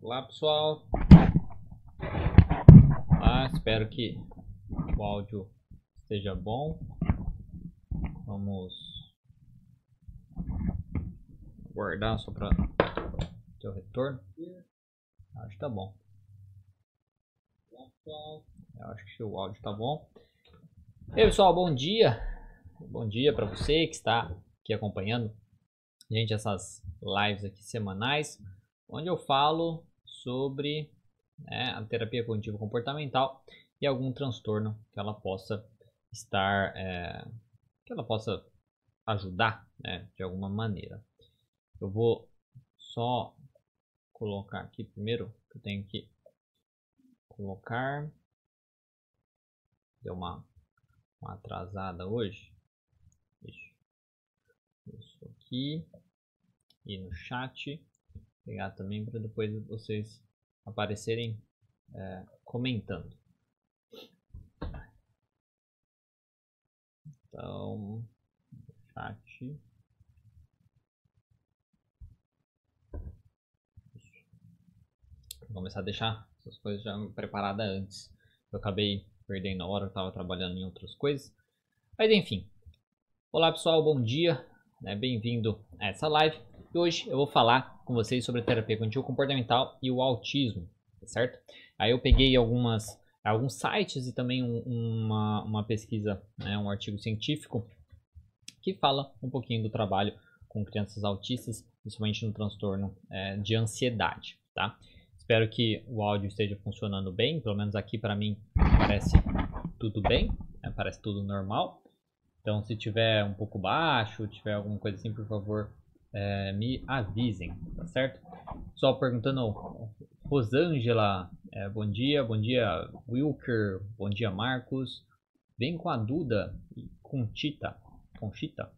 Olá pessoal, ah, espero que o áudio esteja bom. Vamos guardar só para o retorno. Acho que tá bom. Eu acho que o áudio tá bom. E aí pessoal, bom dia. Bom dia para você que está aqui acompanhando gente essas lives aqui semanais, onde eu falo sobre né, a terapia cognitivo comportamental e algum transtorno que ela possa estar, é, que ela possa ajudar né, de alguma maneira. Eu vou só colocar aqui primeiro, eu tenho que colocar, deu uma, uma atrasada hoje, isso aqui. E no chat pegar também para depois vocês aparecerem é, comentando. Então, chat. Vou começar a deixar essas coisas já preparadas antes. Eu acabei perdendo a hora, eu estava trabalhando em outras coisas. Mas enfim. Olá pessoal, bom dia. Né? Bem-vindo a essa live. E hoje eu vou falar com vocês sobre a terapia cognitivo comportamental e o autismo, certo? Aí eu peguei algumas alguns sites e também um, uma, uma pesquisa, né, um artigo científico que fala um pouquinho do trabalho com crianças autistas, principalmente no transtorno é, de ansiedade, tá? Espero que o áudio esteja funcionando bem, pelo menos aqui para mim parece tudo bem, né, parece tudo normal. Então, se tiver um pouco baixo, tiver alguma coisa assim, por favor, é, me avisem, tá certo? Só perguntando, Rosângela, é, bom dia, bom dia Wilker, bom dia Marcos, vem com a Duda e Conchita, Conchita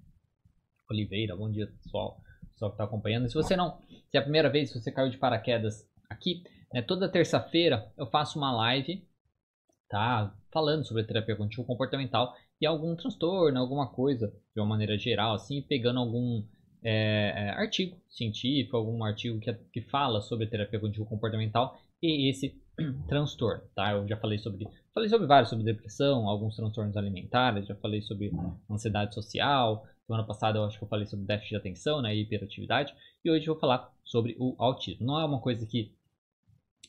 Oliveira, bom dia pessoal, pessoal que está acompanhando. Se você não, se é a primeira vez, se você caiu de paraquedas aqui, né, toda terça-feira eu faço uma live, tá, falando sobre terapia cognitivo comportamental e algum transtorno, alguma coisa de uma maneira geral, assim, pegando algum é, é, artigo científico, algum artigo que, que fala sobre terapia cognitivo comportamental e esse transtorno, tá? Eu já falei sobre, falei sobre vários, sobre depressão, alguns transtornos alimentares, já falei sobre ansiedade social, semana passada eu acho que eu falei sobre déficit de atenção, né, hiperatividade, e hoje eu vou falar sobre o autismo. Não é uma coisa que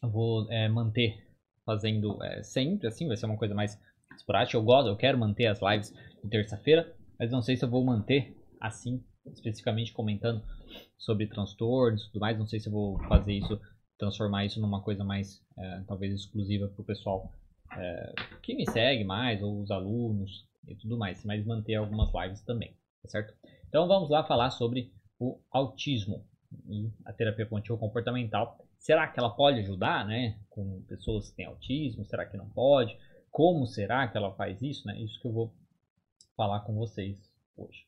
eu vou é, manter fazendo é, sempre, assim, vai ser uma coisa mais esporádica, eu gosto, eu quero manter as lives de terça-feira, mas não sei se eu vou manter assim especificamente comentando sobre transtornos e tudo mais. Não sei se eu vou fazer isso, transformar isso numa coisa mais, é, talvez, exclusiva para o pessoal é, que me segue mais, ou os alunos e tudo mais, mas manter algumas lives também, tá certo? Então vamos lá falar sobre o autismo e a terapia contínua comportamental. Será que ela pode ajudar, né, com pessoas que têm autismo? Será que não pode? Como será que ela faz isso, né? Isso que eu vou falar com vocês hoje.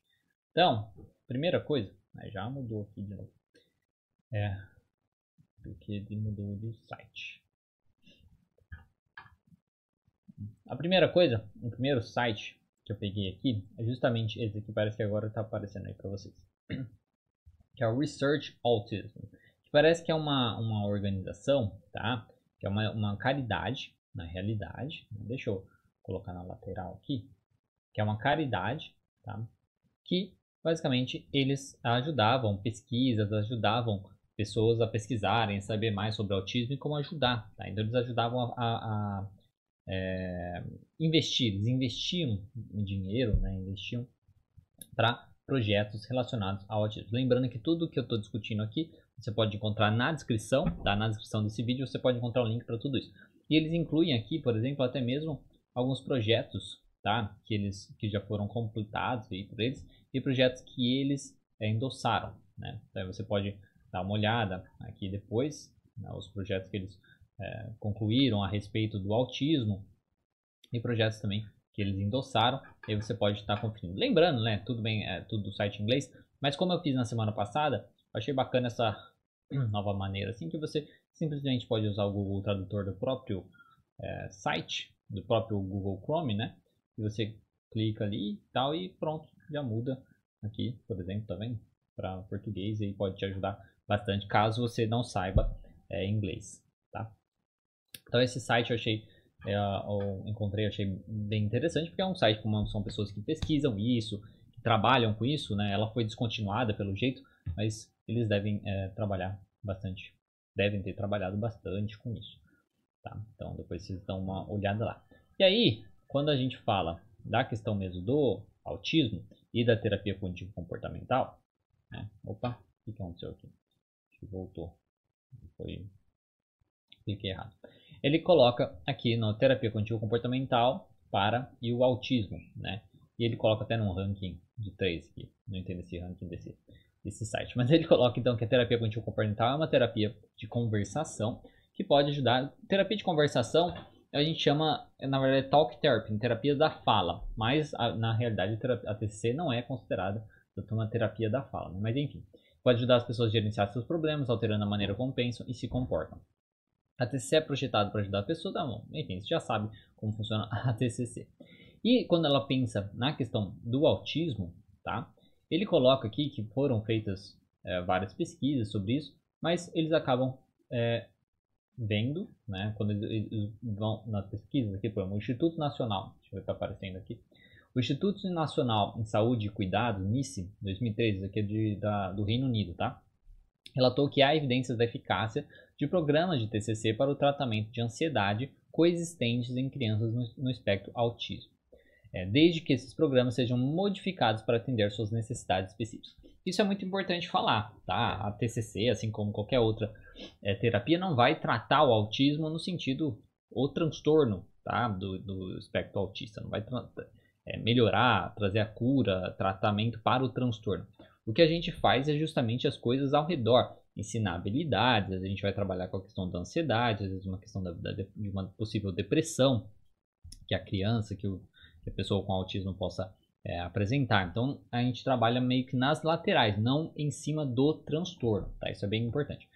Então, Primeira coisa, já mudou aqui de novo. É, porque ele mudou de site. A primeira coisa, o primeiro site que eu peguei aqui é justamente esse aqui, parece que agora está aparecendo aí para vocês. Que é o Research Autism. Que parece que é uma, uma organização, tá? Que é uma, uma caridade, na realidade. Deixa eu colocar na lateral aqui. Que é uma caridade, tá? Que Basicamente, eles ajudavam pesquisas, ajudavam pessoas a pesquisarem, saber mais sobre autismo e como ajudar. Tá? Então, eles ajudavam a, a, a é, investir, eles investiam em dinheiro, né? investiam para projetos relacionados ao autismo. Lembrando que tudo que eu estou discutindo aqui você pode encontrar na descrição, tá? na descrição desse vídeo você pode encontrar o link para tudo isso. E eles incluem aqui, por exemplo, até mesmo alguns projetos tá? que, eles, que já foram completados aí por eles e projetos que eles é, endossaram. Né? Então você pode dar uma olhada aqui depois, né, os projetos que eles é, concluíram a respeito do autismo e projetos também que eles endossaram, aí você pode estar conferindo. Lembrando, né, tudo bem, é tudo do site inglês, mas como eu fiz na semana passada, achei bacana essa nova maneira, assim, que você simplesmente pode usar o Google Tradutor do próprio é, site, do próprio Google Chrome, né, e você clica ali e tal e pronto, já muda aqui, por exemplo, tá vendo? Para português e pode te ajudar bastante caso você não saiba é, inglês, tá? Então esse site eu achei, é, eu encontrei, achei bem interessante, porque é um site como são pessoas que pesquisam isso, que trabalham com isso, né? Ela foi descontinuada pelo jeito, mas eles devem é, trabalhar bastante, devem ter trabalhado bastante com isso, tá? Então depois vocês dão uma olhada lá. E aí, quando a gente fala da questão mesmo do autismo e da terapia cognitivo comportamental, né? Opa, o que aconteceu aqui? Voltou. Foi. Cliquei errado. Ele coloca aqui na terapia cognitivo comportamental para e o autismo, né? E ele coloca até num ranking de 3 aqui. Não entendo esse ranking desse, desse site. Mas ele coloca então que a terapia cognitivo comportamental é uma terapia de conversação que pode ajudar. Terapia de conversação a gente chama, na verdade, talk therapy, terapia da fala. Mas na realidade a TCC não é considerada uma terapia da fala. Né? Mas enfim, pode ajudar as pessoas a gerenciar seus problemas, alterando a maneira como pensam e se comportam. A TCC é projetada para ajudar a pessoa, tá bom. Enfim, você já sabe como funciona a TCC. E quando ela pensa na questão do autismo, tá? Ele coloca aqui que foram feitas é, várias pesquisas sobre isso, mas eles acabam é, vendo, né? Quando eles, vão nas pesquisas aqui, por exemplo, o Instituto Nacional, deixa eu ver se está aparecendo aqui, o Instituto Nacional em Saúde e Cuidado, NICE, 2013, aqui é de, da, do Reino Unido, tá? Relatou que há evidências da eficácia de programas de TCC para o tratamento de ansiedade coexistentes em crianças no, no espectro autismo, é, desde que esses programas sejam modificados para atender suas necessidades específicas. Isso é muito importante falar, tá? A TCC, assim como qualquer outra é, terapia, não vai tratar o autismo no sentido ou transtorno, tá? Do, do espectro autista, não vai é, melhorar, trazer a cura, tratamento para o transtorno. O que a gente faz é justamente as coisas ao redor, ensinar habilidades, a gente vai trabalhar com a questão da ansiedade, às vezes uma questão da, de uma possível depressão que a criança, que, o, que a pessoa com autismo possa é, apresentar. Então a gente trabalha meio que nas laterais, não em cima do transtorno, tá? Isso é bem importante.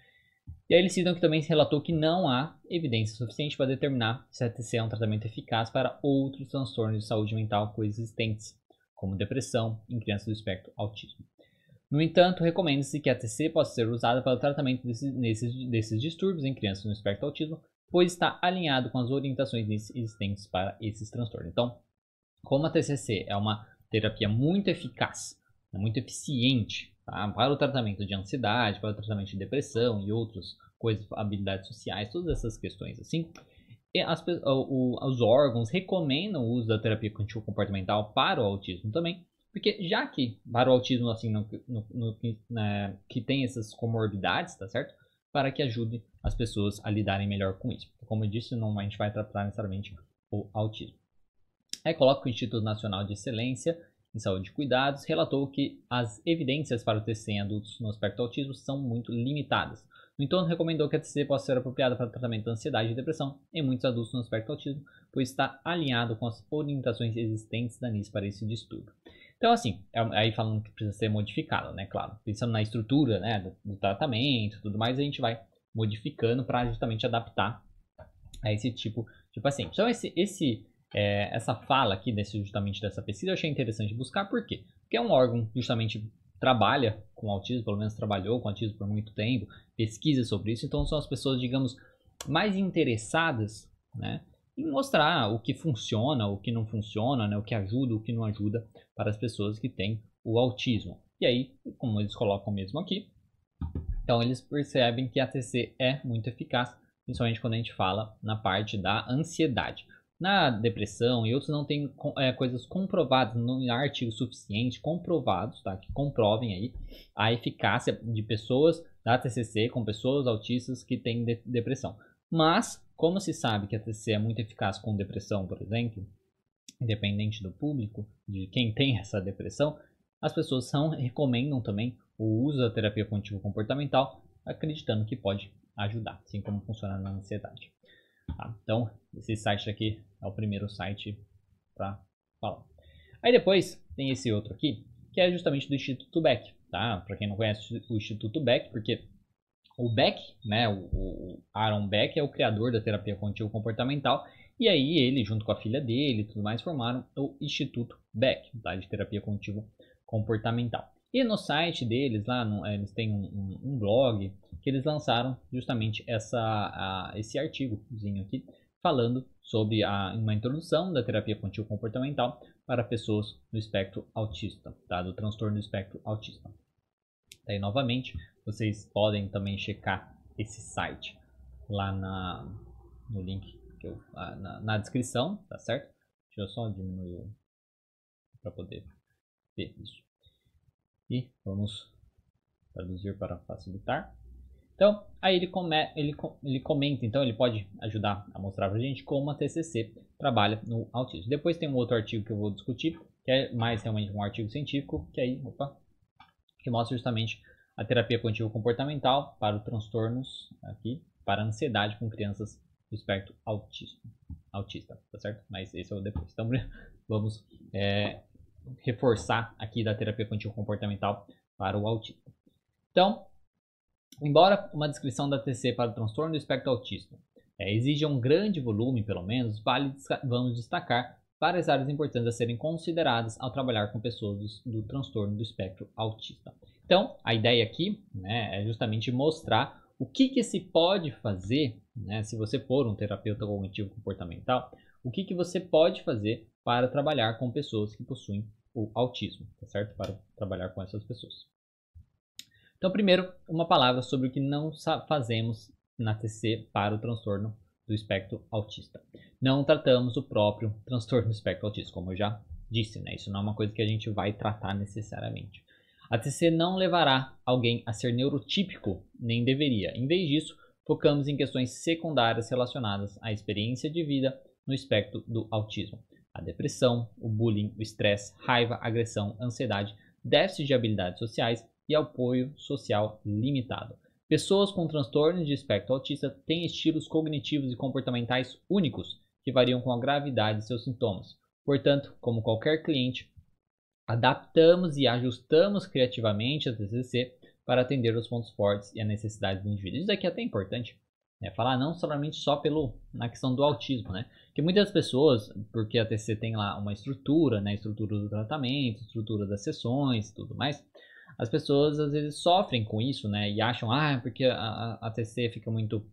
E aí eles citam que também se relatou que não há evidência suficiente para determinar se a TCC é um tratamento eficaz para outros transtornos de saúde mental coexistentes, como depressão em crianças do espectro autismo. No entanto, recomenda-se que a TCC possa ser usada para o tratamento desses, desses, desses distúrbios em crianças no espectro autismo, pois está alinhado com as orientações existentes para esses transtornos. Então, como a TCC é uma terapia muito eficaz, é muito eficiente tá? para o tratamento de ansiedade, para o tratamento de depressão e outras coisas, habilidades sociais, todas essas questões assim. As, o, os órgãos recomendam o uso da terapia cognitivo comportamental para o autismo também, porque já que para o autismo assim no, no, no, né, que tem essas comorbidades, tá certo? Para que ajude as pessoas a lidarem melhor com isso. Como eu disse, não a gente vai tratar necessariamente o autismo. Coloca o Instituto Nacional de Excelência em Saúde e Cuidados relatou que as evidências para o TCC em adultos no aspecto autismo são muito limitadas. No entanto, recomendou que a TCC possa ser apropriada para o tratamento da ansiedade e depressão em muitos adultos no aspecto autismo, pois está alinhado com as orientações existentes da NIS para esse distúrbio. Então, assim, é, aí falando que precisa ser modificado, né? Claro, pensando na estrutura né, do, do tratamento tudo mais, a gente vai modificando para justamente adaptar a esse tipo de paciente. Então, esse, esse é, essa fala aqui desse, justamente dessa pesquisa eu achei interessante buscar, por quê? Porque é um órgão justamente trabalha com autismo, pelo menos trabalhou com autismo por muito tempo, pesquisa sobre isso, então são as pessoas, digamos, mais interessadas, né, em mostrar o que funciona, o que não funciona, né, o que ajuda, o que não ajuda para as pessoas que têm o autismo. E aí, como eles colocam mesmo aqui, então eles percebem que a TC é muito eficaz, principalmente quando a gente fala na parte da ansiedade. Na depressão e outros não tem é, coisas comprovadas, não há artigos suficientes comprovados, tá? Que comprovem aí a eficácia de pessoas da TCC com pessoas autistas que têm de depressão. Mas, como se sabe que a TCC é muito eficaz com depressão, por exemplo, independente do público, de quem tem essa depressão, as pessoas são, recomendam também o uso da terapia cognitivo comportamental, acreditando que pode ajudar, assim como funciona na ansiedade. Tá? Então, esse site aqui é o primeiro site para falar. Aí depois tem esse outro aqui, que é justamente do Instituto Beck, tá? Para quem não conhece o Instituto Beck, porque o Beck, né, o, Aaron Beck é o criador da terapia cognitivo comportamental, e aí ele, junto com a filha dele e tudo mais, formaram o Instituto Beck, tá, de terapia cognitivo comportamental. E no site deles, lá no, eles têm um, um, um, blog que eles lançaram justamente essa, a, esse artigozinho aqui, falando sobre a, uma introdução da terapia contínua comportamental para pessoas no espectro autista, tá? do transtorno do espectro autista. Daí, novamente, vocês podem também checar esse site lá na, no link que eu, na, na descrição, tá certo? Deixa eu só diminuir para poder ver isso. E vamos traduzir para facilitar. Então, aí ele, come, ele, ele comenta, então ele pode ajudar a mostrar para a gente como a TCC trabalha no autismo. Depois tem um outro artigo que eu vou discutir, que é mais realmente um artigo científico, que aí, opa, que mostra justamente a terapia cognitivo comportamental para os transtornos aqui, para ansiedade com crianças do espectro autista, autista, tá certo? Mas esse é o depois. Então, vamos é, reforçar aqui da terapia cognitivo comportamental para o autista. Então, Embora uma descrição da TC para o transtorno do espectro autista é, exija um grande volume, pelo menos, vale, vamos destacar várias áreas importantes a serem consideradas ao trabalhar com pessoas do, do transtorno do espectro autista. Então, a ideia aqui né, é justamente mostrar o que, que se pode fazer, né, se você for um terapeuta cognitivo comportamental, o que, que você pode fazer para trabalhar com pessoas que possuem o autismo, tá certo? Para trabalhar com essas pessoas. Então, primeiro, uma palavra sobre o que não fazemos na TC para o transtorno do espectro autista. Não tratamos o próprio transtorno do espectro autista, como eu já disse, né? Isso não é uma coisa que a gente vai tratar necessariamente. A TC não levará alguém a ser neurotípico, nem deveria. Em vez disso, focamos em questões secundárias relacionadas à experiência de vida no espectro do autismo. A depressão, o bullying, o estresse, raiva, agressão, ansiedade, déficit de habilidades sociais e apoio social limitado. Pessoas com transtornos de espectro autista têm estilos cognitivos e comportamentais únicos, que variam com a gravidade de seus sintomas. Portanto, como qualquer cliente, adaptamos e ajustamos criativamente a TCC para atender os pontos fortes e as necessidades do indivíduo. Isso aqui é até importante, né? falar não somente só pelo, na questão do autismo, né? que muitas pessoas, porque a TCC tem lá uma estrutura, né? estrutura do tratamento, estrutura das sessões tudo mais, as pessoas às vezes sofrem com isso, né? E acham, ah, porque a, a TC fica muito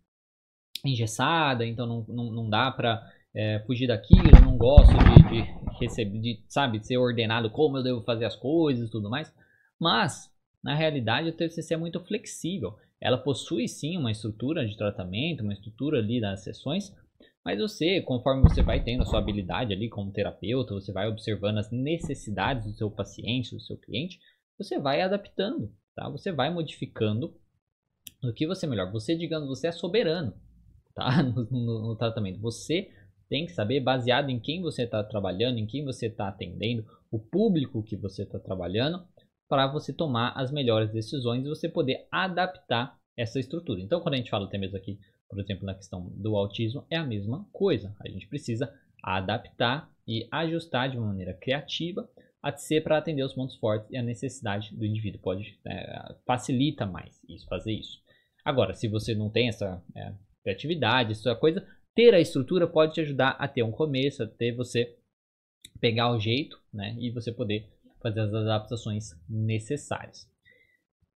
engessada, então não, não, não dá pra é, fugir daquilo, não gosto de, de receber, de, sabe, de ser ordenado como eu devo fazer as coisas tudo mais. Mas, na realidade, a TCC é muito flexível. Ela possui sim uma estrutura de tratamento, uma estrutura ali das sessões, mas você, conforme você vai tendo a sua habilidade ali como terapeuta, você vai observando as necessidades do seu paciente, do seu cliente, você vai adaptando, tá? Você vai modificando o que você melhor. Você, digamos, você é soberano, tá? No, no, no tratamento. Você tem que saber, baseado em quem você está trabalhando, em quem você está atendendo, o público que você está trabalhando, para você tomar as melhores decisões e você poder adaptar essa estrutura. Então, quando a gente fala até mesmo aqui, por exemplo, na questão do autismo, é a mesma coisa. A gente precisa adaptar e ajustar de uma maneira criativa a ser para atender os pontos fortes e a necessidade do indivíduo. Pode é, facilita mais isso, fazer isso. Agora, se você não tem essa é, criatividade, essa coisa, ter a estrutura pode te ajudar a ter um começo, a ter você pegar o jeito, né, e você poder fazer as adaptações necessárias.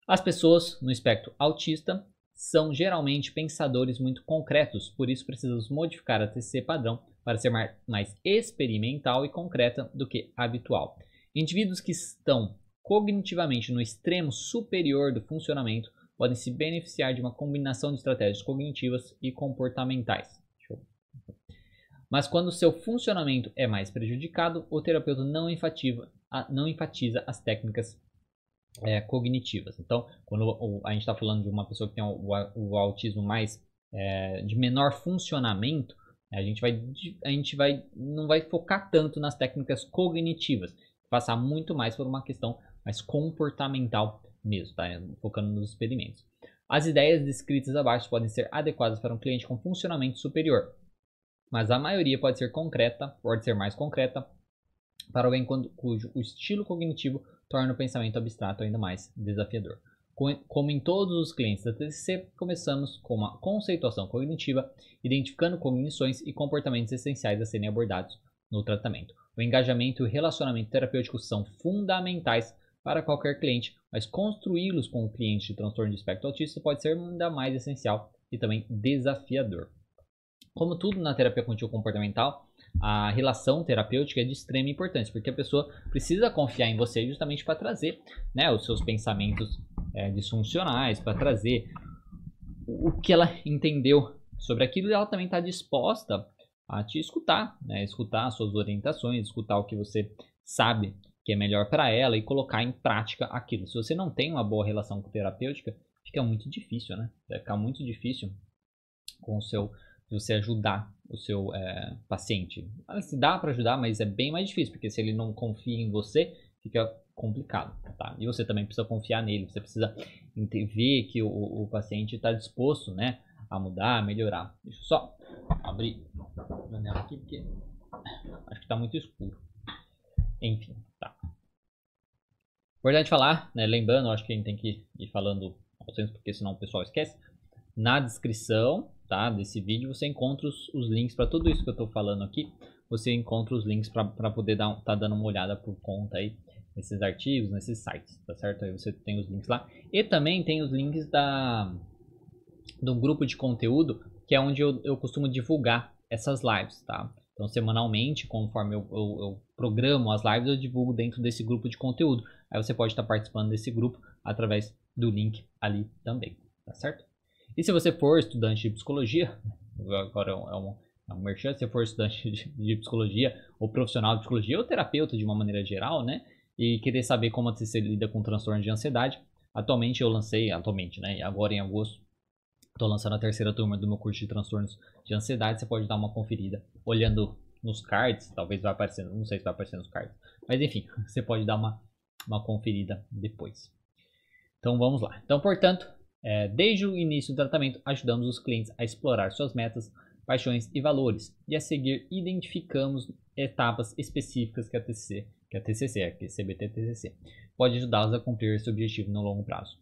As pessoas no espectro autista são geralmente pensadores muito concretos, por isso precisamos modificar a TCC padrão para ser mais experimental e concreta do que habitual. Indivíduos que estão cognitivamente no extremo superior do funcionamento podem se beneficiar de uma combinação de estratégias cognitivas e comportamentais. Mas quando seu funcionamento é mais prejudicado, o terapeuta não, não enfatiza as técnicas é, cognitivas. Então, quando a gente está falando de uma pessoa que tem o, o autismo mais é, de menor funcionamento, a gente vai, a gente vai não vai focar tanto nas técnicas cognitivas passar muito mais por uma questão mais comportamental mesmo, tá? focando nos experimentos. As ideias descritas abaixo podem ser adequadas para um cliente com funcionamento superior, mas a maioria pode ser concreta, pode ser mais concreta para alguém cujo o estilo cognitivo torna o pensamento abstrato ainda mais desafiador. Como em todos os clientes da TCC, começamos com uma conceituação cognitiva, identificando cognições e comportamentos essenciais a serem abordados no tratamento. O engajamento e o relacionamento terapêutico são fundamentais para qualquer cliente, mas construí-los com o cliente de transtorno de espectro autista pode ser ainda mais essencial e também desafiador. Como tudo na terapia contínua comportamental, a relação terapêutica é de extrema importância, porque a pessoa precisa confiar em você justamente para trazer né, os seus pensamentos é, disfuncionais, para trazer o que ela entendeu sobre aquilo e ela também está disposta a te escutar, né, escutar as suas orientações, escutar o que você sabe que é melhor para ela e colocar em prática aquilo. Se você não tem uma boa relação com terapêutica, fica muito difícil, né? Vai ficar muito difícil com o seu você ajudar o seu é, paciente. Se dá para ajudar, mas é bem mais difícil, porque se ele não confia em você, fica complicado, tá? E você também precisa confiar nele, você precisa ver que o, o paciente está disposto, né, a mudar, a melhorar. Deixa eu só abrir a janela aqui, porque acho que está muito escuro. Enfim, tá. Importante falar, né, lembrando, acho que a gente tem que ir falando porque senão o pessoal esquece. Na descrição tá, desse vídeo você encontra os, os links para tudo isso que eu estou falando aqui. Você encontra os links para poder estar tá dando uma olhada por conta aí nesses artigos, nesses sites, tá certo? Aí você tem os links lá. E também tem os links da, do grupo de conteúdo, que é onde eu, eu costumo divulgar essas lives, tá? Então, semanalmente, conforme eu, eu, eu, programo as lives, eu divulgo dentro desse grupo de conteúdo. Aí você pode estar participando desse grupo através do link ali também, tá certo? E se você for estudante de psicologia, agora é um, é um merchan, se você for estudante de, de, psicologia, ou profissional de psicologia, ou terapeuta de uma maneira geral, né? E querer saber como você lida com transtorno de ansiedade, atualmente eu lancei, atualmente, né? Agora em agosto, estou lançando a terceira turma do meu curso de transtornos de ansiedade, você pode dar uma conferida olhando nos cards, talvez vai aparecendo, não sei se vai aparecer nos cards, mas enfim, você pode dar uma, uma conferida depois. Então vamos lá. Então, portanto, é, desde o início do tratamento, ajudamos os clientes a explorar suas metas, paixões e valores, e a seguir identificamos etapas específicas que a TCC, que a TCC, a CBT-TCC, pode ajudá-los a cumprir esse objetivo no longo prazo.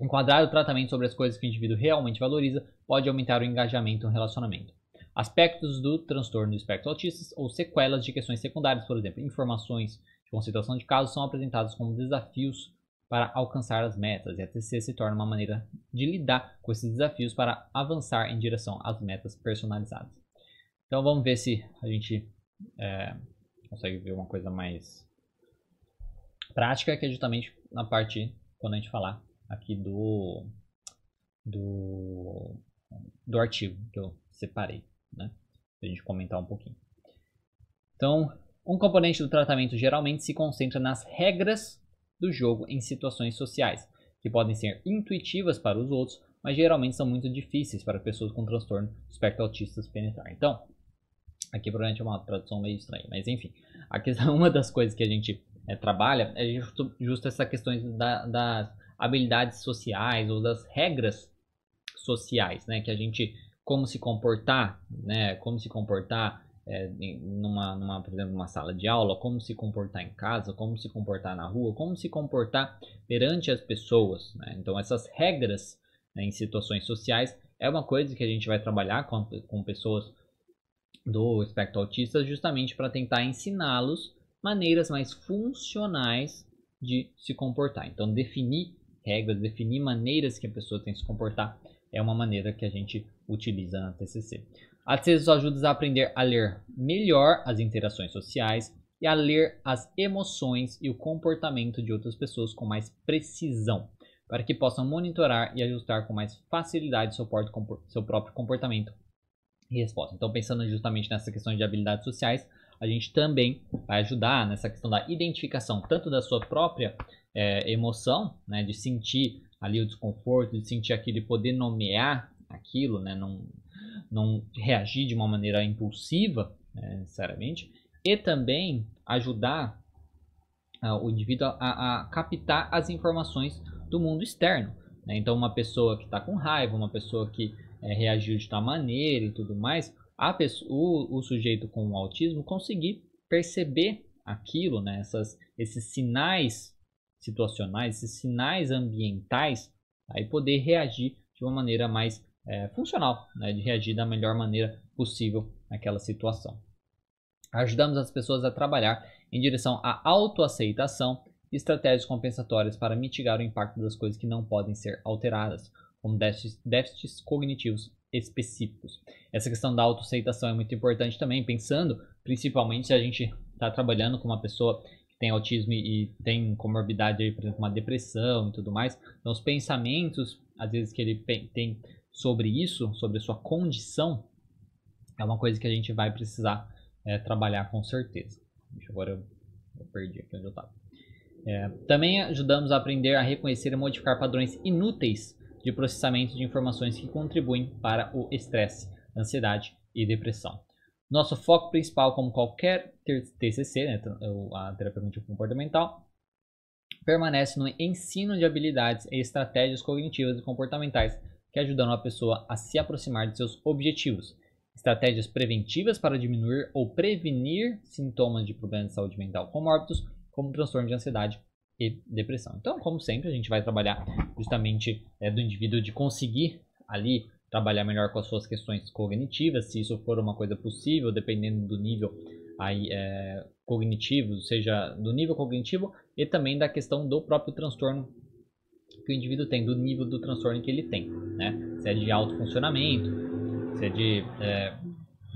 Enquadrar o tratamento sobre as coisas que o indivíduo realmente valoriza pode aumentar o engajamento no relacionamento. Aspectos do transtorno do espectro autista ou sequelas de questões secundárias, por exemplo, informações de concentração de casos são apresentados como desafios para alcançar as metas, e a TCC se torna uma maneira de lidar com esses desafios para avançar em direção às metas personalizadas. Então vamos ver se a gente é, consegue ver uma coisa mais prática, que é justamente na parte quando a gente falar aqui do do, do artigo que eu separei, né? A gente comentar um pouquinho. Então, um componente do tratamento geralmente se concentra nas regras do jogo em situações sociais, que podem ser intuitivas para os outros, mas geralmente são muito difíceis para pessoas com transtorno espectro autistas penetrar. Então, aqui provavelmente é uma tradução meio estranha, mas enfim, a questão, uma das coisas que a gente é, trabalha é justo, justo essa questão da, das habilidades sociais ou das regras sociais, né, que a gente como se comportar, né, como se comportar é, numa, numa, por exemplo, numa sala de aula, como se comportar em casa, como se comportar na rua, como se comportar perante as pessoas. Né? Então, essas regras né, em situações sociais é uma coisa que a gente vai trabalhar com, com pessoas do espectro autista justamente para tentar ensiná-los maneiras mais funcionais de se comportar. Então, definir regras, definir maneiras que a pessoa tem que se comportar é uma maneira que a gente utiliza na TCC. A TCC ajuda a aprender a ler melhor as interações sociais e a ler as emoções e o comportamento de outras pessoas com mais precisão, para que possam monitorar e ajustar com mais facilidade seu, seu próprio comportamento e resposta. Então, pensando justamente nessa questão de habilidades sociais, a gente também vai ajudar nessa questão da identificação tanto da sua própria é, emoção, né, de sentir ali o desconforto, de sentir aquilo e poder nomear aquilo, né, não, não reagir de uma maneira impulsiva, né, necessariamente, e também ajudar uh, o indivíduo a, a, captar as informações do mundo externo. Né? Então, uma pessoa que está com raiva, uma pessoa que é, reagiu de tal maneira e tudo mais, a pessoa, o, o sujeito com o autismo conseguir perceber aquilo, né? Essas, esses sinais situacionais, esses sinais ambientais, aí poder reagir de uma maneira mais é, funcional, né, de reagir da melhor maneira possível naquela situação. Ajudamos as pessoas a trabalhar em direção à autoaceitação e estratégias compensatórias para mitigar o impacto das coisas que não podem ser alteradas, como déficits, déficits cognitivos específicos. Essa questão da autoaceitação é muito importante também, pensando principalmente se a gente está trabalhando com uma pessoa que tem autismo e, tem comorbidade, por exemplo, uma depressão e tudo mais. Então, os pensamentos, às vezes, que ele tem sobre isso, sobre a sua condição, é uma coisa que a gente vai precisar é, trabalhar com certeza. Deixa agora eu, eu perdi aqui onde eu estava. É, também ajudamos a aprender a reconhecer e modificar padrões inúteis de processamento de informações que contribuem para o estresse, ansiedade e depressão. Nosso foco principal, como qualquer TCC, né, a terapia comportamental, permanece no ensino de habilidades e estratégias cognitivas e comportamentais que ajudam a pessoa a se aproximar de seus objetivos. Estratégias preventivas para diminuir ou prevenir sintomas de problemas de saúde mental comórbidos, como transtorno de ansiedade e depressão. Então, como sempre, a gente vai trabalhar justamente é, do indivíduo de conseguir ali trabalhar melhor com as suas questões cognitivas, se isso for uma coisa possível, dependendo do nível aí, é, cognitivo, seja do nível cognitivo e também da questão do próprio transtorno que o indivíduo tem, do nível do transtorno que ele tem, né? Se é de alto funcionamento, se é de é,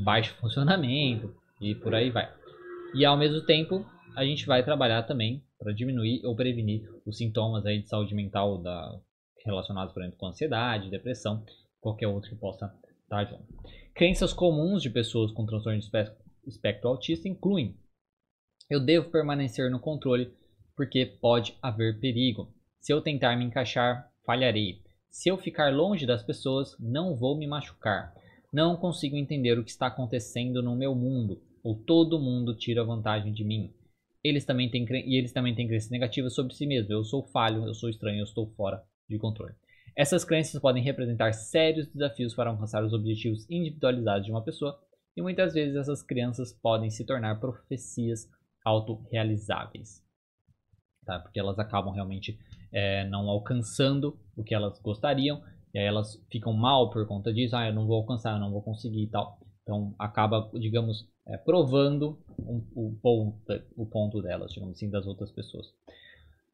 baixo funcionamento e por aí vai. E ao mesmo tempo, a gente vai trabalhar também para diminuir ou prevenir os sintomas aí de saúde mental da, relacionados, por exemplo, com ansiedade, depressão, qualquer outro que possa estar junto. Crenças comuns de pessoas com transtorno de espectro autista incluem: eu devo permanecer no controle porque pode haver perigo. Se eu tentar me encaixar, falharei. Se eu ficar longe das pessoas, não vou me machucar. Não consigo entender o que está acontecendo no meu mundo, ou todo mundo tira vantagem de mim eles também têm e eles também têm crenças negativas sobre si mesmos. Eu sou falho, eu sou estranho, eu estou fora de controle. Essas crenças podem representar sérios desafios para alcançar os objetivos individualizados de uma pessoa, e muitas vezes essas crenças podem se tornar profecias autorrealizáveis, tá? porque elas acabam realmente é, não alcançando o que elas gostariam, e aí elas ficam mal por conta disso, ah, eu não vou alcançar, eu não vou conseguir e tal. Então acaba, digamos, é, provando um, o, ponto, o ponto delas, digamos assim, das outras pessoas.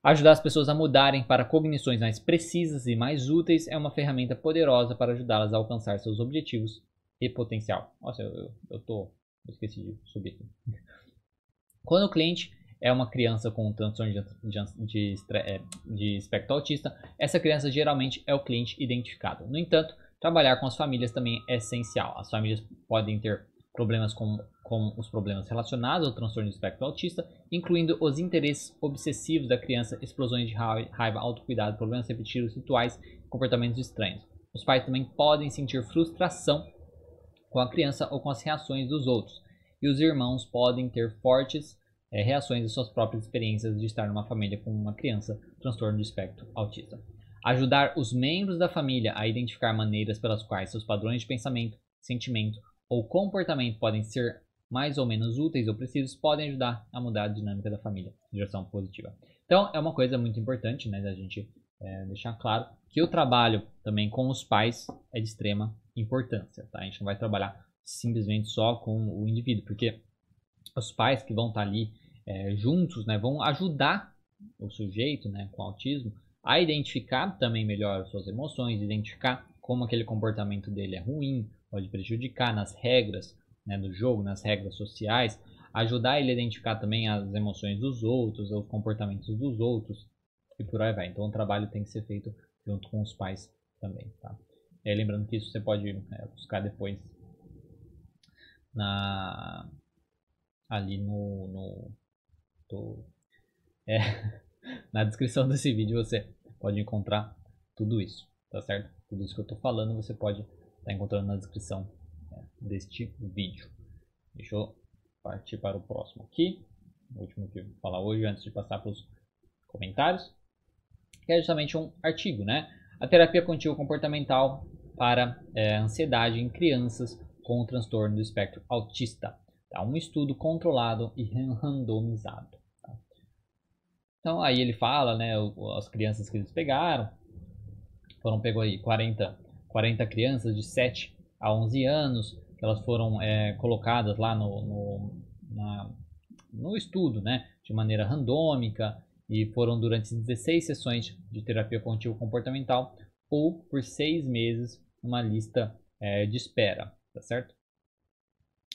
Ajudar as pessoas a mudarem para cognições mais precisas e mais úteis é uma ferramenta poderosa para ajudá-las a alcançar seus objetivos e potencial. Nossa, eu, eu, eu tô. Eu esqueci de subir aqui. Quando o cliente é uma criança com transtorno de, de, de, é, de espectro autista, essa criança geralmente é o cliente identificado. No entanto, trabalhar com as famílias também é essencial. As famílias podem ter problemas com como os problemas relacionados ao transtorno de espectro autista, incluindo os interesses obsessivos da criança, explosões de raiva, autocuidado, problemas repetidos, rituais comportamentos estranhos. Os pais também podem sentir frustração com a criança ou com as reações dos outros, e os irmãos podem ter fortes é, reações às suas próprias experiências de estar numa família com uma criança transtorno de espectro autista. Ajudar os membros da família a identificar maneiras pelas quais seus padrões de pensamento, sentimento ou comportamento podem ser mais ou menos úteis ou precisos podem ajudar a mudar a dinâmica da família em direção positiva. Então, é uma coisa muito importante né, da gente é, deixar claro que o trabalho também com os pais é de extrema importância. Tá? A gente não vai trabalhar simplesmente só com o indivíduo, porque os pais que vão estar ali é, juntos né, vão ajudar o sujeito né, com autismo a identificar também melhor suas emoções, identificar como aquele comportamento dele é ruim, pode prejudicar nas regras né, do jogo, nas regras sociais, ajudar ele a identificar também as emoções dos outros, os comportamentos dos outros e por aí vai. Então o trabalho tem que ser feito junto com os pais também, tá? Aí, lembrando que isso você pode é, buscar depois na ali no, no do, é, na descrição desse vídeo você pode encontrar tudo isso, tá certo? Tudo isso que eu estou falando você pode estar tá encontrando na descrição deste vídeo. Deixa eu partir para o próximo aqui. O último que eu vou falar hoje, antes de passar para os comentários. Que é justamente um artigo, né? A terapia contínua comportamental para é, ansiedade em crianças com transtorno do espectro autista. Tá? Um estudo controlado e randomizado. Tá? Então aí ele fala, né, as crianças que eles pegaram, foram pegou aí 40, 40 crianças de 7 a 11 anos, que elas foram é, colocadas lá no, no, na, no estudo, né, de maneira randômica, e foram durante 16 sessões de terapia cognitivo comportamental ou por seis meses uma lista é, de espera, tá certo?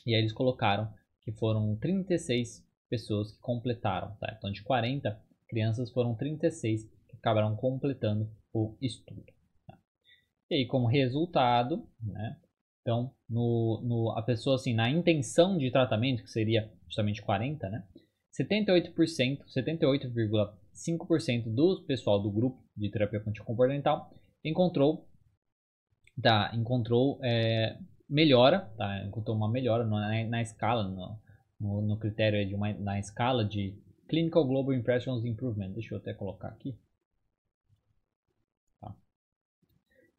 E aí eles colocaram que foram 36 pessoas que completaram, tá? Então de 40 crianças foram 36 que acabaram completando o estudo. Tá? E aí como resultado, né? Então no, no, a pessoa assim na intenção de tratamento que seria justamente 40, né? 78%, 78,5% do pessoal do grupo de terapia cognitivo comportamental encontrou, tá, encontrou é, melhora, tá, encontrou uma melhora na, na escala, no, no, no, critério de uma, na escala de Clinical Global Impressions Improvement. Deixa eu até colocar aqui. Tá.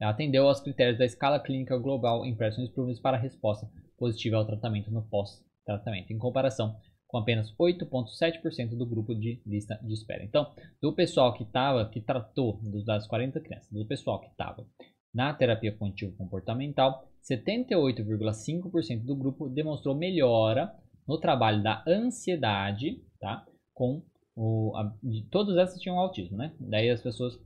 Atendeu aos critérios da escala Clinical Global Impressions Improvement para resposta positiva ao tratamento no pós-tratamento, em comparação com apenas 8,7% do grupo de lista de espera. Então, do pessoal que estava, que tratou das 40 crianças, do pessoal que estava na terapia cognitivo-comportamental, 78,5% do grupo demonstrou melhora no trabalho da ansiedade, tá? Com o, a, todas essas tinham autismo, né? Daí as pessoas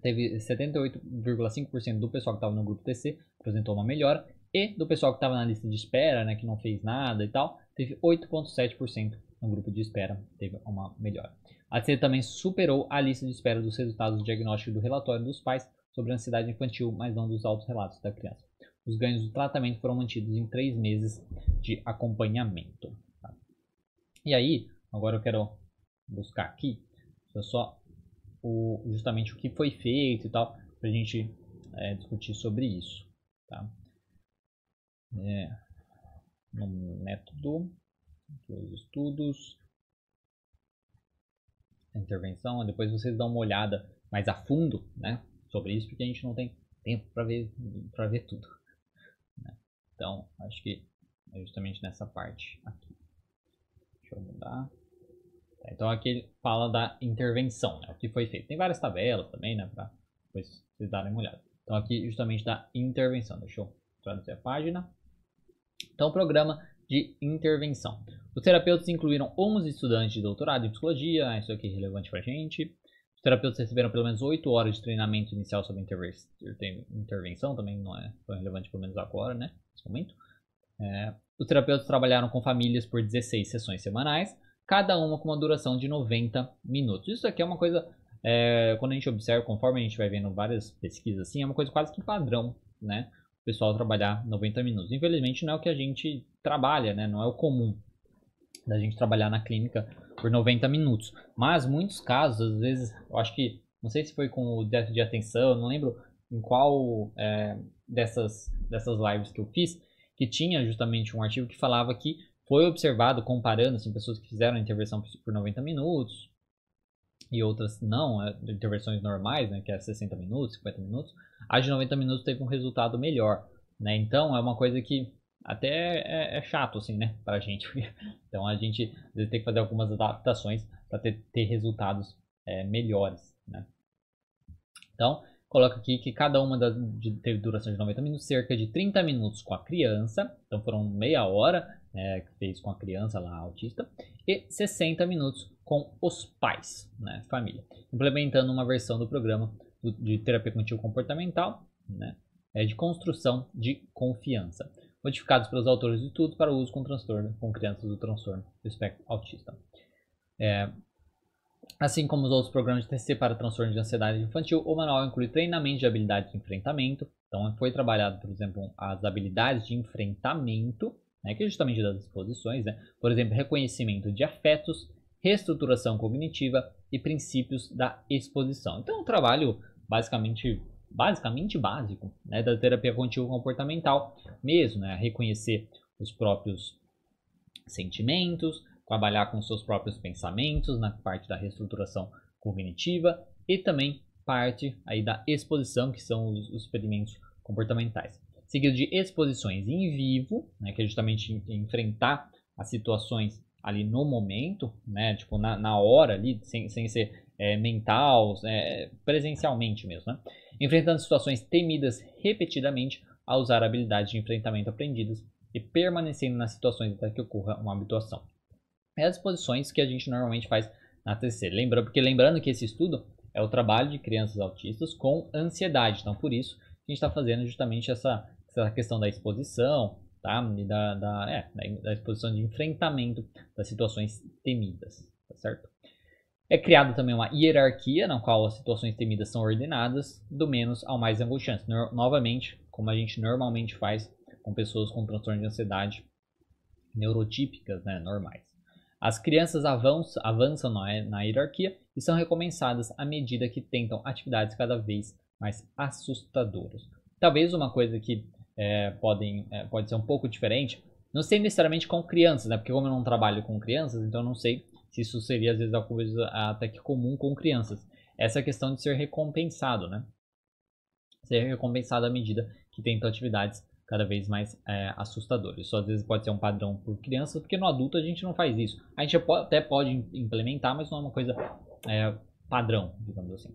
teve 78,5% do pessoal que estava no grupo TC apresentou uma melhora e do pessoal que estava na lista de espera, né, que não fez nada e tal, teve 8,7% no grupo de espera, teve uma melhora. A TC também superou a lista de espera dos resultados do diagnóstico do relatório dos pais sobre ansiedade infantil, mas não dos autos relatos da criança. Os ganhos do tratamento foram mantidos em três meses de acompanhamento. Tá? E aí, agora eu quero buscar aqui só o, justamente o que foi feito e tal, para a gente é, discutir sobre isso. Tá? É, no método, os estudos, a intervenção, depois vocês dão uma olhada mais a fundo né, sobre isso, porque a gente não tem tempo para ver, ver tudo. Né? Então, acho que é justamente nessa parte aqui. Deixa eu mudar. Tá, então aqui ele fala da intervenção, né, o que foi feito. Tem várias tabelas também, né, para depois vocês darem uma olhada. Então aqui justamente da intervenção. Deixa eu traduzir a página. Então, programa de intervenção. Os terapeutas incluíram 11 estudantes de doutorado em psicologia, ah, isso aqui é relevante para a gente. Terapeutas receberam pelo menos 8 horas de treinamento inicial sobre intervenção, também não é tão relevante pelo menos agora, né, nesse momento. É, os terapeutas trabalharam com famílias por 16 sessões semanais, cada uma com uma duração de 90 minutos. Isso aqui é uma coisa, é, quando a gente observa, conforme a gente vai vendo várias pesquisas assim, é uma coisa quase que padrão, né? pessoal trabalhar 90 minutos. Infelizmente não é o que a gente trabalha, né? Não é o comum da gente trabalhar na clínica por 90 minutos. Mas muitos casos, às vezes, eu acho que, não sei se foi com o déficit de atenção, não lembro em qual é, dessas, dessas lives que eu fiz, que tinha justamente um artigo que falava que foi observado comparando assim, pessoas que fizeram a intervenção por 90 minutos e outras não, é, intervenções normais, né, que é 60 minutos, 50 minutos, a de 90 minutos teve um resultado melhor, né? Então é uma coisa que até é, é chato assim, né, pra gente. então a gente tem que fazer algumas adaptações para ter, ter resultados é, melhores, né? Então, coloca aqui que cada uma das de, teve duração de 90 minutos, cerca de 30 minutos com a criança, então foram meia hora é, que fez com a criança lá autista, e 60 minutos com os pais, né, família, implementando uma versão do programa de terapia cognitivo comportamental, né, é de construção de confiança, modificados pelos autores de estudos para uso com transtorno com crianças do transtorno do espectro autista. É, assim como os outros programas de TCC para transtorno de ansiedade infantil, o manual inclui treinamento de habilidades de enfrentamento. Então, foi trabalhado, por exemplo, as habilidades de enfrentamento, né, que é justamente das exposições, né? por exemplo, reconhecimento de afetos, reestruturação cognitiva e princípios da exposição. Então, é um trabalho basicamente, basicamente básico né, da terapia cognitivo comportamental mesmo, né, reconhecer os próprios sentimentos, trabalhar com seus próprios pensamentos na parte da reestruturação cognitiva e também parte aí da exposição, que são os, os experimentos comportamentais. Seguido de exposições em vivo, né, que é justamente enfrentar as situações ali no momento, né? Tipo, na, na hora ali, sem, sem ser é, mental, é, presencialmente mesmo, né? Enfrentando situações temidas repetidamente a usar habilidades de enfrentamento aprendidas e permanecendo nas situações até que ocorra uma habituação. É as posições que a gente normalmente faz na TC. Lembra, porque lembrando que esse estudo é o trabalho de crianças autistas com ansiedade. Então, por isso, a gente está fazendo justamente essa, essa questão da exposição, tá? E da, da, é, da exposição de enfrentamento das situações temidas, tá certo? É criada também uma hierarquia na qual as situações temidas são ordenadas do menos ao mais angustiante. No, novamente, como a gente normalmente faz com pessoas com transtorno de ansiedade neurotípicas, né, normais. As crianças avançam, avançam na, na hierarquia e são recompensadas à medida que tentam atividades cada vez mais assustadoras. Talvez uma coisa que é, podem, é, pode ser um pouco diferente, não sei necessariamente com crianças, né? Porque como eu não trabalho com crianças, então eu não sei se isso seria às vezes alguma coisa até que comum com crianças. Essa questão de ser recompensado, né? Ser recompensado à medida que tentam atividades cada vez mais é, assustadoras. Isso às vezes pode ser um padrão por crianças, porque no adulto a gente não faz isso. A gente até pode implementar, mas não é uma coisa é, padrão, digamos assim.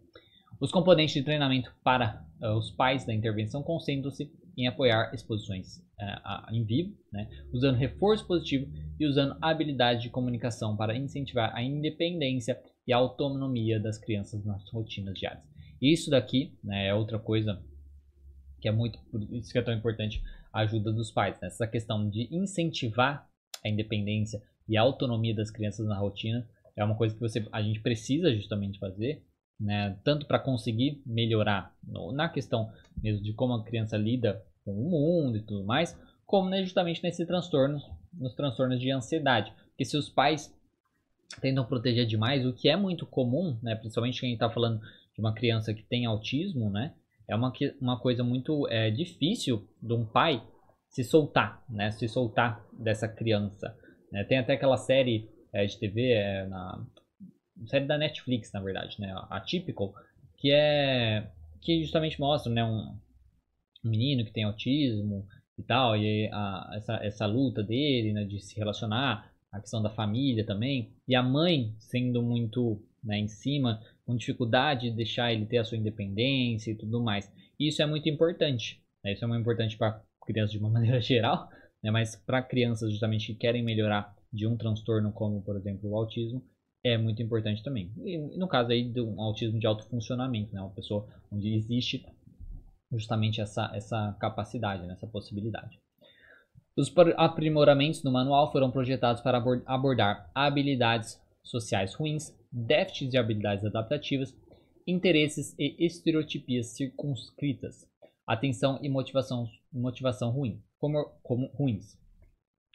Os componentes de treinamento para uh, os pais da intervenção concentram-se em apoiar exposições uh, em vivo, né, usando reforço positivo e usando habilidade de comunicação para incentivar a independência e a autonomia das crianças nas rotinas diárias. Isso daqui né, é outra coisa que é muito, por isso que é tão importante a ajuda dos pais, né? essa questão de incentivar a independência e a autonomia das crianças na rotina é uma coisa que você, a gente precisa justamente fazer, né? tanto para conseguir melhorar no, na questão mesmo de como a criança lida com o mundo e tudo mais, como né, justamente nesse transtorno, nos transtornos de ansiedade. Porque se os pais tentam proteger demais, o que é muito comum, né, principalmente quem está falando de uma criança que tem autismo, né, é uma, uma coisa muito é, difícil de um pai se soltar, né, se soltar dessa criança. Né? Tem até aquela série é, de TV, é, na série da Netflix, na verdade, né, a Typical, que é que justamente mostra, né, um, menino que tem autismo e tal, e a, essa, essa luta dele, né, de se relacionar, a questão da família também, e a mãe sendo muito né, em cima, com dificuldade de deixar ele ter a sua independência e tudo mais. Isso é muito importante. Né? Isso é muito importante para crianças de uma maneira geral, né? mas para crianças justamente que querem melhorar de um transtorno como, por exemplo, o autismo, é muito importante também. E no caso aí de um autismo de alto funcionamento, né? uma pessoa onde existe justamente essa, essa capacidade, né? essa possibilidade. Os aprimoramentos no manual foram projetados para abordar habilidades sociais ruins, déficits de habilidades adaptativas, interesses e estereotipias circunscritas, atenção e motivação, motivação ruim, como, como, ruins.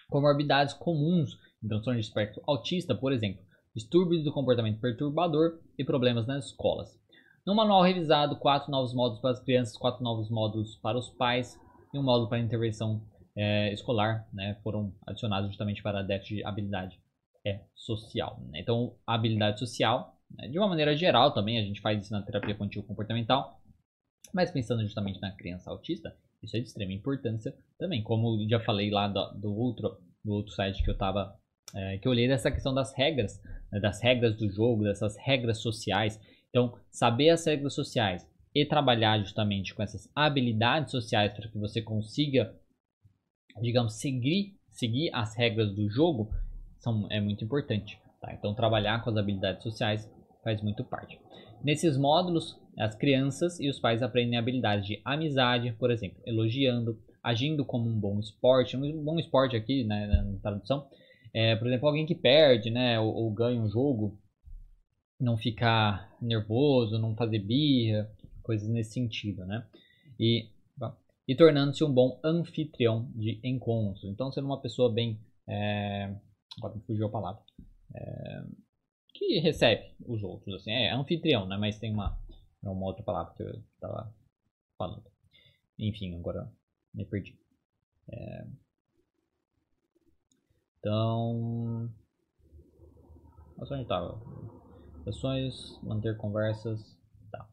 Comorbidades comuns em transtorno de espectro autista, por exemplo, distúrbios do comportamento perturbador e problemas nas escolas. No manual revisado, quatro novos módulos para as crianças, quatro novos módulos para os pais e um módulo para intervenção é, escolar né, foram adicionados justamente para déficit de habilidade é, social. Né? Então, a habilidade social, né, de uma maneira geral também, a gente faz isso na terapia contínua comportamental, mas pensando justamente na criança autista, isso é de extrema importância também. Como já falei lá do, do outro, do outro site que eu estava é, que eu olhei dessa questão das regras, né, das regras do jogo, dessas regras sociais. Então, saber as regras sociais e trabalhar justamente com essas habilidades sociais para que você consiga, digamos, seguir, seguir as regras do jogo são, é muito importante. Tá? Então, trabalhar com as habilidades sociais faz muito parte. Nesses módulos, as crianças e os pais aprendem habilidades de amizade, por exemplo, elogiando, agindo como um bom esporte. Um bom esporte aqui, né, na tradução, é, por exemplo, alguém que perde, né, ou, ou ganha um jogo, não ficar nervoso, não fazer birra, coisas nesse sentido, né? E, e tornando-se um bom anfitrião de encontros. Então, sendo uma pessoa bem. É, agora me fugiu a palavra. É, que recebe os outros, assim. É anfitrião, né? Mas tem uma, é uma outra palavra que eu estava falando. Enfim, agora me perdi. É, então. Nossa, onde estava? Ações, manter conversas. Tá.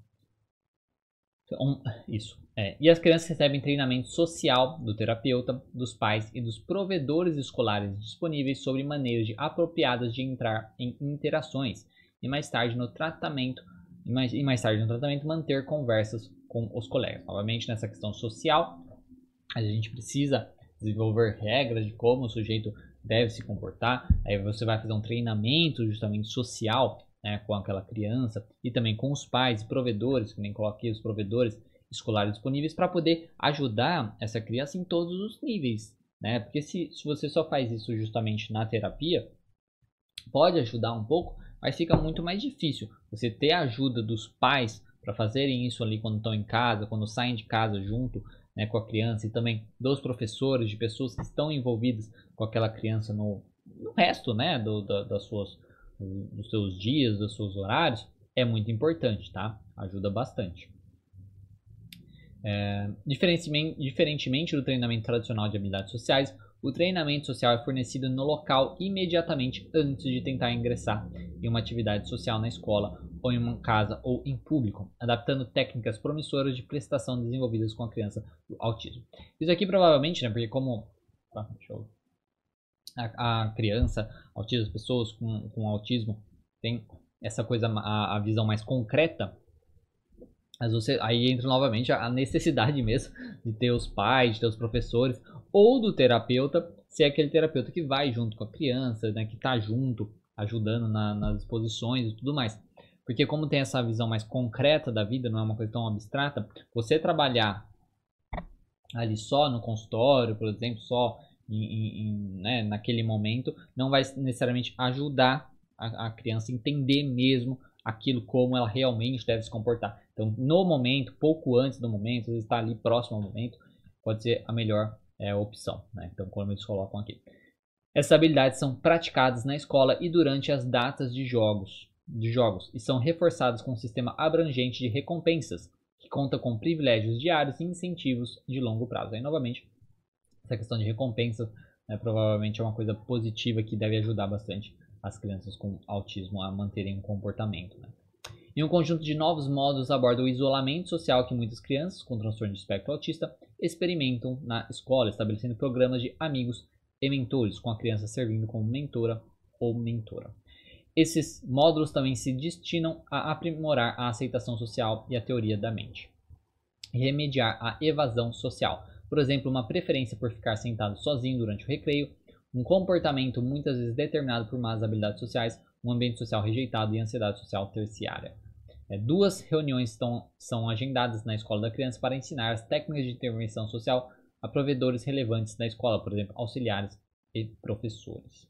Isso. É. E as crianças recebem treinamento social do terapeuta, dos pais e dos provedores escolares disponíveis sobre maneiras de, apropriadas de entrar em interações e mais tarde no tratamento e mais, e mais tarde no tratamento manter conversas com os colegas. Novamente nessa questão social, a gente precisa desenvolver regras de como o sujeito deve se comportar. Aí você vai fazer um treinamento justamente social né, com aquela criança e também com os pais, provedores, que nem coloquei os provedores escolares disponíveis para poder ajudar essa criança em todos os níveis, né? Porque se, se você só faz isso justamente na terapia, pode ajudar um pouco, mas fica muito mais difícil você ter a ajuda dos pais para fazerem isso ali quando estão em casa, quando saem de casa junto né, com a criança e também dos professores, de pessoas que estão envolvidas com aquela criança no, no resto né, do, da, das suas, dos seus dias, dos seus horários, é muito importante, tá? Ajuda bastante. É, diferentemente, diferentemente do treinamento tradicional de habilidades sociais, o treinamento social é fornecido no local imediatamente antes de tentar ingressar em uma atividade social na escola ou em uma casa ou em público, adaptando técnicas promissoras de prestação desenvolvidas com a criança do autismo. Isso aqui provavelmente, né, porque como ah, eu, a, a, criança, as pessoas com, com autismo tem essa coisa, a, a visão mais concreta mas você, aí entra novamente a necessidade mesmo de ter os pais, de ter os professores, ou do terapeuta, se é aquele terapeuta que vai junto com a criança, né, que está junto, ajudando na, nas exposições e tudo mais. Porque como tem essa visão mais concreta da vida, não é uma coisa tão abstrata, você trabalhar ali só no consultório, por exemplo, só em, em, né, naquele momento, não vai necessariamente ajudar a, a criança a entender mesmo aquilo como ela realmente deve se comportar. Então, no momento, pouco antes do momento, vezes está ali próximo ao momento, pode ser a melhor é, opção. Né? Então, como eles colocam aqui. Essas habilidades são praticadas na escola e durante as datas de jogos, de jogos e são reforçadas com um sistema abrangente de recompensas, que conta com privilégios diários e incentivos de longo prazo. Aí, novamente, essa questão de recompensas né, provavelmente é uma coisa positiva que deve ajudar bastante as crianças com autismo a manterem um comportamento. Né? E um conjunto de novos modos aborda o isolamento social que muitas crianças com transtorno de espectro autista experimentam na escola, estabelecendo programas de amigos e mentores, com a criança servindo como mentora ou mentora. Esses módulos também se destinam a aprimorar a aceitação social e a teoria da mente, remediar a evasão social, por exemplo, uma preferência por ficar sentado sozinho durante o recreio um comportamento muitas vezes determinado por más habilidades sociais, um ambiente social rejeitado e ansiedade social terciária. É, duas reuniões são agendadas na escola da criança para ensinar as técnicas de intervenção social a provedores relevantes da escola, por exemplo, auxiliares e professores.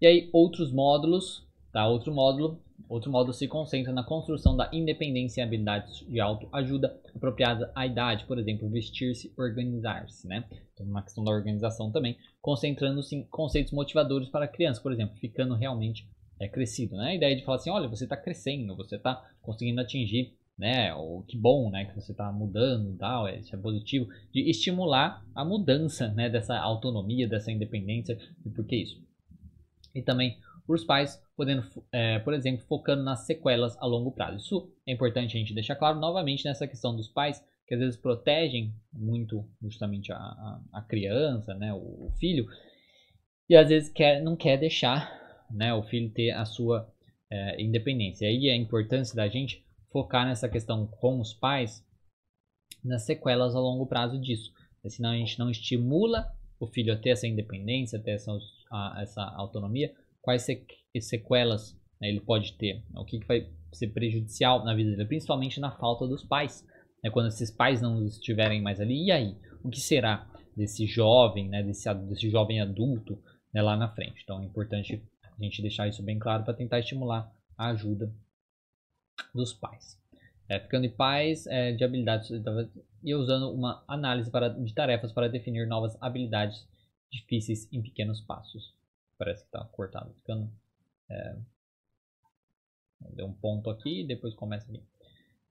E aí, outros módulos, tá? Outro módulo Outro modo se concentra na construção da independência e habilidades de autoajuda apropriadas à idade, por exemplo, vestir-se, organizar-se, né? Então, uma questão da organização também, concentrando-se em conceitos motivadores para a criança, por exemplo, ficando realmente é, crescido, né? A ideia de falar assim, olha, você está crescendo, você está conseguindo atingir, né? O que bom, né? Que você está mudando, tal, isso é positivo, de estimular a mudança, né? Dessa autonomia, dessa independência, e por que isso? E também os pais, podendo, é, por exemplo, focando nas sequelas a longo prazo. Isso é importante a gente deixar claro novamente nessa questão dos pais que às vezes protegem muito justamente a, a, a criança, né, o, o, filho, e às vezes quer, não quer deixar né, o filho ter a sua é, independência. E aí a importância da gente focar nessa questão com os pais nas sequelas a longo prazo disso. Senão a gente não estimula o filho a ter essa independência, a ter essa, a, essa autonomia, quais sequelas né, ele pode ter, o que, que, vai ser prejudicial na vida dele, principalmente na falta dos pais. Né, quando esses pais não estiverem mais ali, e aí? O que será desse jovem, né, desse, desse jovem adulto né, lá na frente? Então é importante a gente deixar isso bem claro para tentar estimular a ajuda dos pais. É, ficando em pais é, de habilidades e usando uma análise para, de tarefas para definir novas habilidades difíceis em pequenos passos. Parece que está cortado. Ficando. É, deu um ponto aqui e depois começa aqui.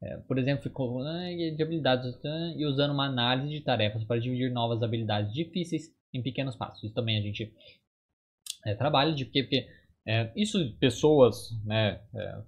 É, por exemplo, ficou de habilidades e usando uma análise de tarefas para dividir novas habilidades difíceis em pequenos passos. Isso também a gente é, trabalha de porque, porque é, isso pessoas, né, é,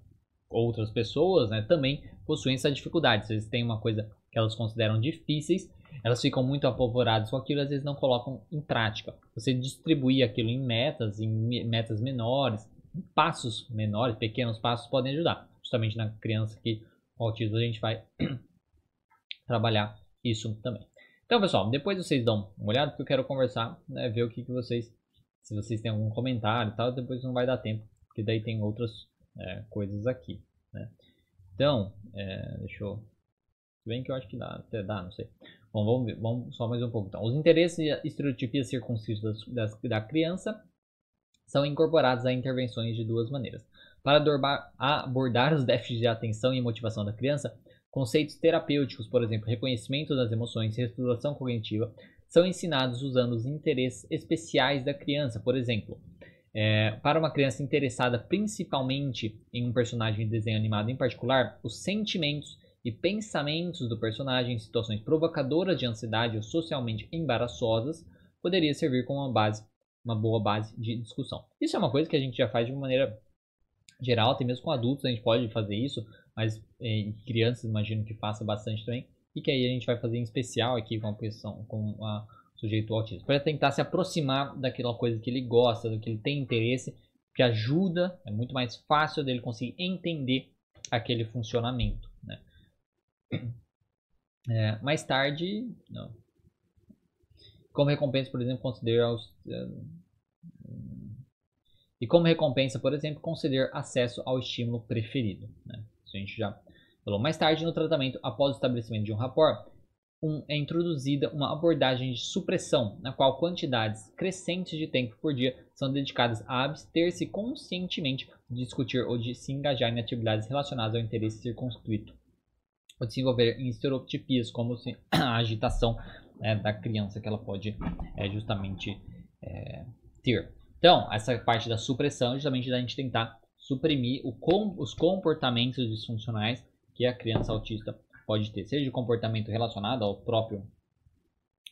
outras pessoas, né, também possuem essa dificuldade. Se eles têm uma coisa que elas consideram difíceis, elas ficam muito apavoradas com aquilo, às vezes não colocam em prática. Você distribuir aquilo em metas, em metas menores, em passos menores, pequenos passos podem ajudar. Justamente na criança que com autismo a gente vai trabalhar isso também. Então, pessoal, depois vocês dão uma olhada, porque eu quero conversar, né, ver o que, que vocês, se vocês têm algum comentário e tal, depois não vai dar tempo, porque que daí tem outras é, coisas aqui. Né? Então, é, deixa eu. Se bem que eu acho que dá, até dá, não sei. Bom, vamos, ver, vamos só mais um pouco. Então, os interesses e estereotipias circunscritos da criança são incorporados a intervenções de duas maneiras. Para abordar os déficits de atenção e motivação da criança, conceitos terapêuticos, por exemplo, reconhecimento das emoções e restauração cognitiva, são ensinados usando os interesses especiais da criança. Por exemplo, é, para uma criança interessada principalmente em um personagem de desenho animado em particular, os sentimentos e pensamentos do personagem em situações provocadoras de ansiedade ou socialmente embaraçosas poderia servir como uma base uma boa base de discussão. Isso é uma coisa que a gente já faz de uma maneira geral, até mesmo com adultos a gente pode fazer isso, mas eh, crianças imagino que faça bastante também, e que aí a gente vai fazer em especial aqui com a questão com a sujeito autista, para tentar se aproximar daquela coisa que ele gosta, do que ele tem interesse, que ajuda, é muito mais fácil dele conseguir entender aquele funcionamento. É, mais tarde, não, como recompensa, por exemplo, considera os, uh, e como recompensa, por exemplo, conceder acesso ao estímulo preferido. Né? Isso a gente já falou. Mais tarde, no tratamento, após o estabelecimento de um rapport, um, é introduzida uma abordagem de supressão, na qual quantidades crescentes de tempo por dia são dedicadas a abster-se conscientemente de discutir ou de se engajar em atividades relacionadas ao interesse circunscrito, ou de se envolver em estereotipias como a agitação né, da criança que ela pode é, justamente é, ter. Então, essa parte da supressão é justamente da gente tentar suprimir com, os comportamentos disfuncionais que a criança autista pode ter, seja de comportamento relacionado ao próprio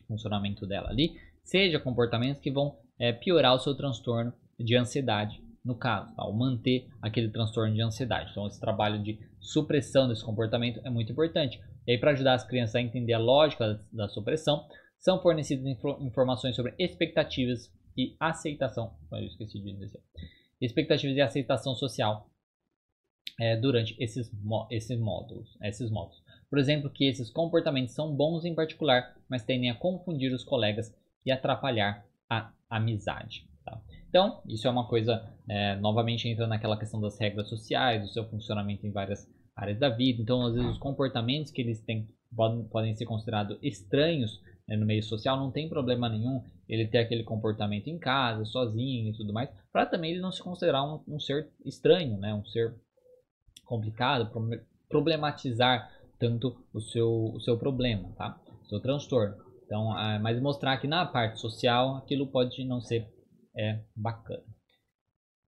funcionamento dela ali, seja comportamentos que vão é, piorar o seu transtorno de ansiedade, no caso, tá? ou manter aquele transtorno de ansiedade. Então, esse trabalho de supressão desse comportamento é muito importante. E aí, para ajudar as crianças a entender a lógica da supressão, são fornecidas informações sobre expectativas e aceitação. Eu esqueci de dizer. Expectativas e aceitação social é, durante esses, esses módulos, esses módulos. Por exemplo, que esses comportamentos são bons em particular, mas tendem a confundir os colegas e atrapalhar a amizade. Então, isso é uma coisa, é, novamente entra naquela questão das regras sociais, do seu funcionamento em várias áreas da vida. Então, às vezes, os comportamentos que eles têm podem, podem ser considerados estranhos né, no meio social. Não tem problema nenhum ele ter aquele comportamento em casa, sozinho e tudo mais, para também ele não se considerar um, um, ser estranho, né, um ser complicado, problematizar tanto o seu, o seu problema, tá? O seu transtorno. Então, é, mas mostrar que na parte social aquilo pode não ser é, bacana.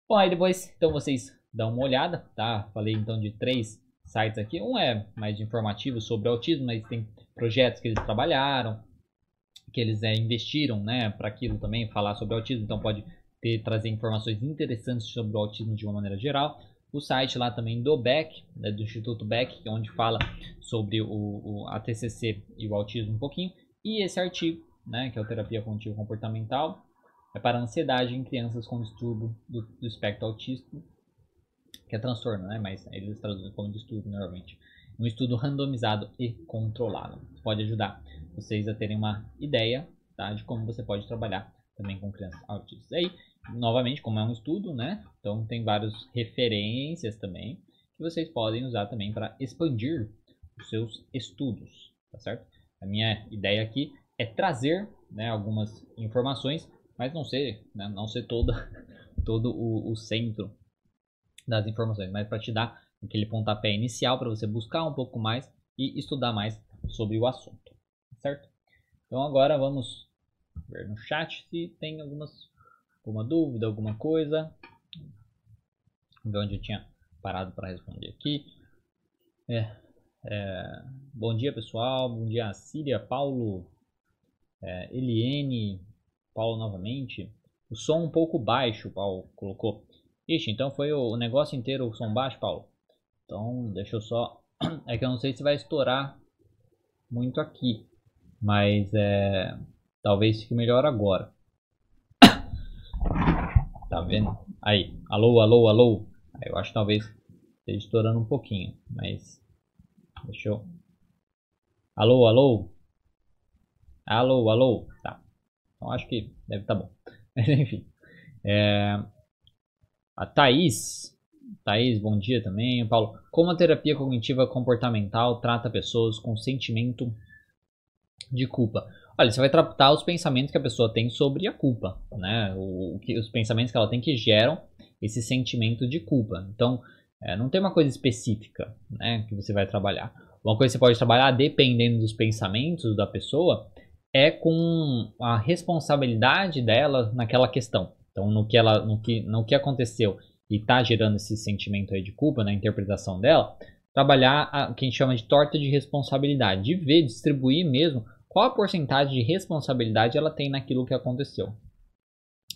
Bom, aí depois, então vocês dão uma olhada, tá? Falei então de três sites aqui. Um é mais informativo sobre autismo, mas tem projetos que eles trabalharam, que eles é, investiram né, para aquilo também, falar sobre autismo, então pode ter, trazer informações interessantes sobre o autismo de uma maneira geral. O site lá também do BEC, né, do Instituto BEC, que é onde fala sobre o, o, a TCC e o autismo um pouquinho. E esse artigo, né, que é o Terapia Cognitivo Comportamental, é para ansiedade em crianças com distúrbio do, do espectro autista que é transtorno, né? Mas eles traduzem como distúrbio normalmente. Um estudo randomizado e controlado. Pode ajudar vocês a terem uma ideia tá, de como você pode trabalhar também com crianças autistas. Aí, novamente, como é um estudo, né? Então tem várias referências também que vocês podem usar também para expandir os seus estudos, tá certo? A minha ideia aqui é trazer né, algumas informações, mas não ser, né, não ser toda, todo o, o centro das informações, mas para te dar aquele pontapé inicial para você buscar um pouco mais e estudar mais sobre o assunto, certo? Então agora vamos ver no chat se tem algumas, alguma dúvida, alguma coisa. Vamos ver onde eu tinha parado para responder aqui. É, é, bom dia pessoal, bom dia Síria, Paulo, é, Eliene, Paulo novamente. O som um pouco baixo, Paulo colocou. Ixi, então foi o, negócio inteiro o som baixo, Paulo? Então, deixa eu só... É que eu não sei se vai estourar muito aqui. Mas é... Talvez fique melhor agora. Tá vendo? Aí. Alô, alô, alô. Eu acho que talvez esteja estourando um pouquinho. Mas... Deixa eu... Alô, alô. Alô, alô. Tá. Então acho que deve estar tá bom. Mas enfim. É... A Thaís, Thaís, bom dia também. Paulo, como a terapia cognitiva comportamental trata pessoas com sentimento de culpa? Olha, você vai tratar os pensamentos que a pessoa tem sobre a culpa, né? O, o, os pensamentos que ela tem que geram esse sentimento de culpa. Então, é, não tem uma coisa específica, né, que você vai trabalhar. Uma coisa que você pode trabalhar, dependendo dos pensamentos da pessoa, é com a responsabilidade dela naquela questão. Então, no que, ela, no que, no que aconteceu e está gerando esse sentimento aí de culpa na interpretação dela, trabalhar o que a gente chama de torta de responsabilidade, de ver, distribuir mesmo qual a porcentagem de responsabilidade ela tem naquilo que aconteceu.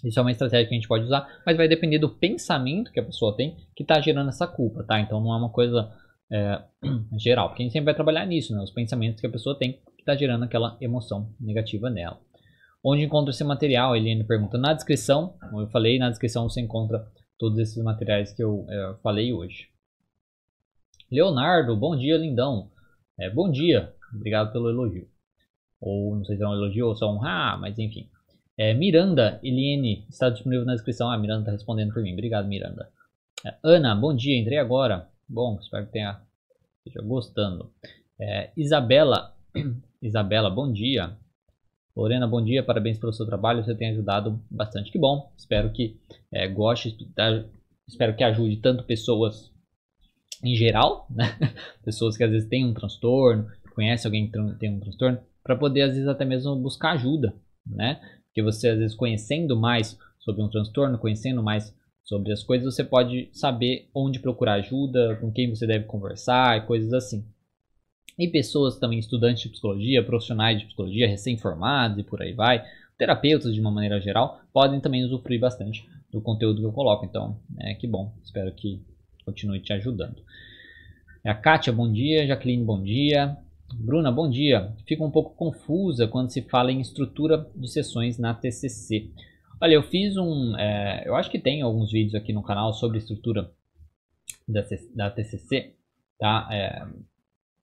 Isso é uma estratégia que a gente pode usar, mas vai depender do pensamento que a pessoa tem que está gerando essa culpa, tá? Então não é uma coisa é, geral, porque a gente sempre vai trabalhar nisso, né? Os pensamentos que a pessoa tem está gerando aquela emoção negativa nela. Onde encontra esse material? Eliane pergunta. Na descrição, como eu falei, na descrição você encontra todos esses materiais que eu é, falei hoje. Leonardo, bom dia, lindão. É, bom dia, obrigado pelo elogio. Ou não sei se é um elogio ou só um ah, mas enfim. É, Miranda, Eliane, está disponível na descrição. Ah, Miranda está respondendo por mim. Obrigado, Miranda. É, Ana, bom dia, entrei agora. Bom, espero que tenha esteja gostando. É, Isabela, Isabela, bom dia. Lorena, bom dia, parabéns pelo seu trabalho, você tem ajudado bastante. Que bom, espero que é, goste, espero que ajude tanto pessoas em geral, né? pessoas que às vezes têm um transtorno, conhecem alguém que tem um transtorno, para poder às vezes até mesmo buscar ajuda, né? Porque você às vezes conhecendo mais sobre um transtorno, conhecendo mais sobre as coisas, você pode saber onde procurar ajuda, com quem você deve conversar coisas assim. E pessoas também, estudantes de psicologia, profissionais de psicologia, recém-formados e por aí vai, terapeutas de uma maneira geral, podem também usufruir bastante do conteúdo que eu coloco. Então, é que bom. Espero que continue te ajudando. É a Kátia, bom dia. Jacqueline, bom dia. Bruna, bom dia. Fico um pouco confusa quando se fala em estrutura de sessões na TCC. Olha, eu fiz um. É, eu acho que tem alguns vídeos aqui no canal sobre estrutura da, da TCC, tá? É,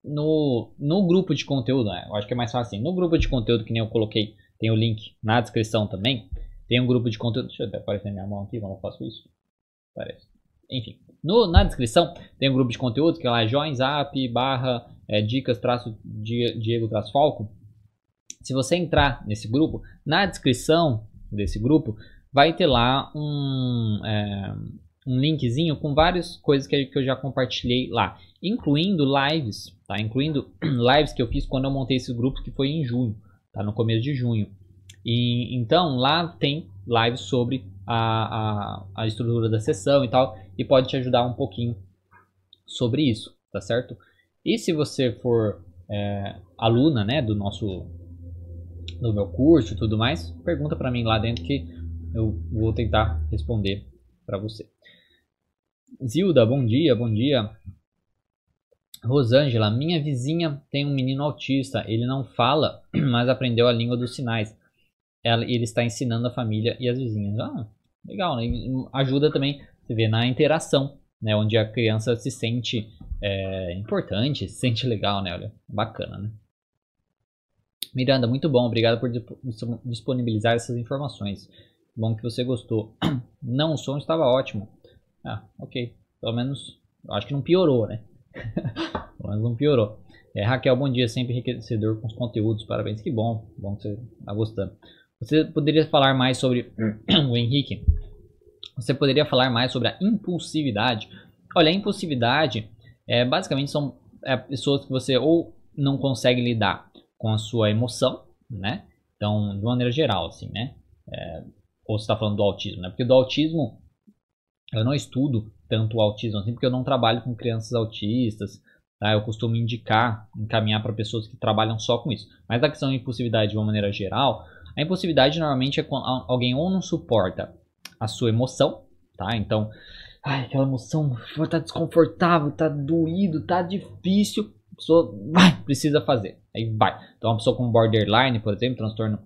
no, no grupo de conteúdo, né? eu acho que é mais fácil assim. No grupo de conteúdo que nem eu coloquei, tem o link na descrição também. Tem um grupo de conteúdo. Deixa eu ver, aparecer minha mão aqui como eu faço isso. Parece. Enfim, no, na descrição tem um grupo de conteúdo que é lá joinzap barra é, dicas traço Diego traço Falco. Se você entrar nesse grupo, na descrição desse grupo vai ter lá um, é, um linkzinho com várias coisas que, que eu já compartilhei lá, incluindo lives, tá? Incluindo lives que eu fiz quando eu montei esse grupo, que foi em junho, tá? No começo de junho. E então lá tem lives sobre a, a, a estrutura da sessão e tal, e pode te ajudar um pouquinho sobre isso, tá certo? E se você for é, aluna, né, do nosso do meu curso e tudo mais, pergunta para mim lá dentro que eu vou tentar responder para você. Zilda, bom dia, bom dia. Rosângela, minha vizinha tem um menino autista. Ele não fala, mas aprendeu a língua dos sinais. Ela, ele está ensinando a família e as vizinhas. Ah, legal, né? Ajuda também, você vê, na interação, né? Onde a criança se sente é, importante, se sente legal, né? Olha, bacana, né? Miranda, muito bom. Obrigado por disponibilizar essas informações. Bom que você gostou. Não, o som estava ótimo. Ah, ok. Pelo menos, eu acho que não piorou, né? Pelo menos não piorou. É, Raquel, bom dia. Sempre enriquecedor com os conteúdos. Parabéns. Que bom. Bom que você está gostando. Você poderia falar mais sobre o Henrique? Você poderia falar mais sobre a impulsividade? Olha, a impulsividade é, basicamente são é, pessoas que você ou não consegue lidar com a sua emoção, né? Então, de maneira geral, assim, né? É, ou você está falando do autismo, né? Porque do autismo eu não estudo tanto o autismo assim, porque eu não trabalho com crianças autistas, tá? Eu costumo indicar, encaminhar para pessoas que trabalham só com isso. Mas a questão da impulsividade de uma maneira geral, a impulsividade normalmente é quando alguém ou não suporta a sua emoção, tá? Então, ai, aquela emoção tá desconfortável, tá doído, tá difícil, a pessoa vai, precisa fazer. Aí vai. Então, uma pessoa com borderline, por exemplo, transtorno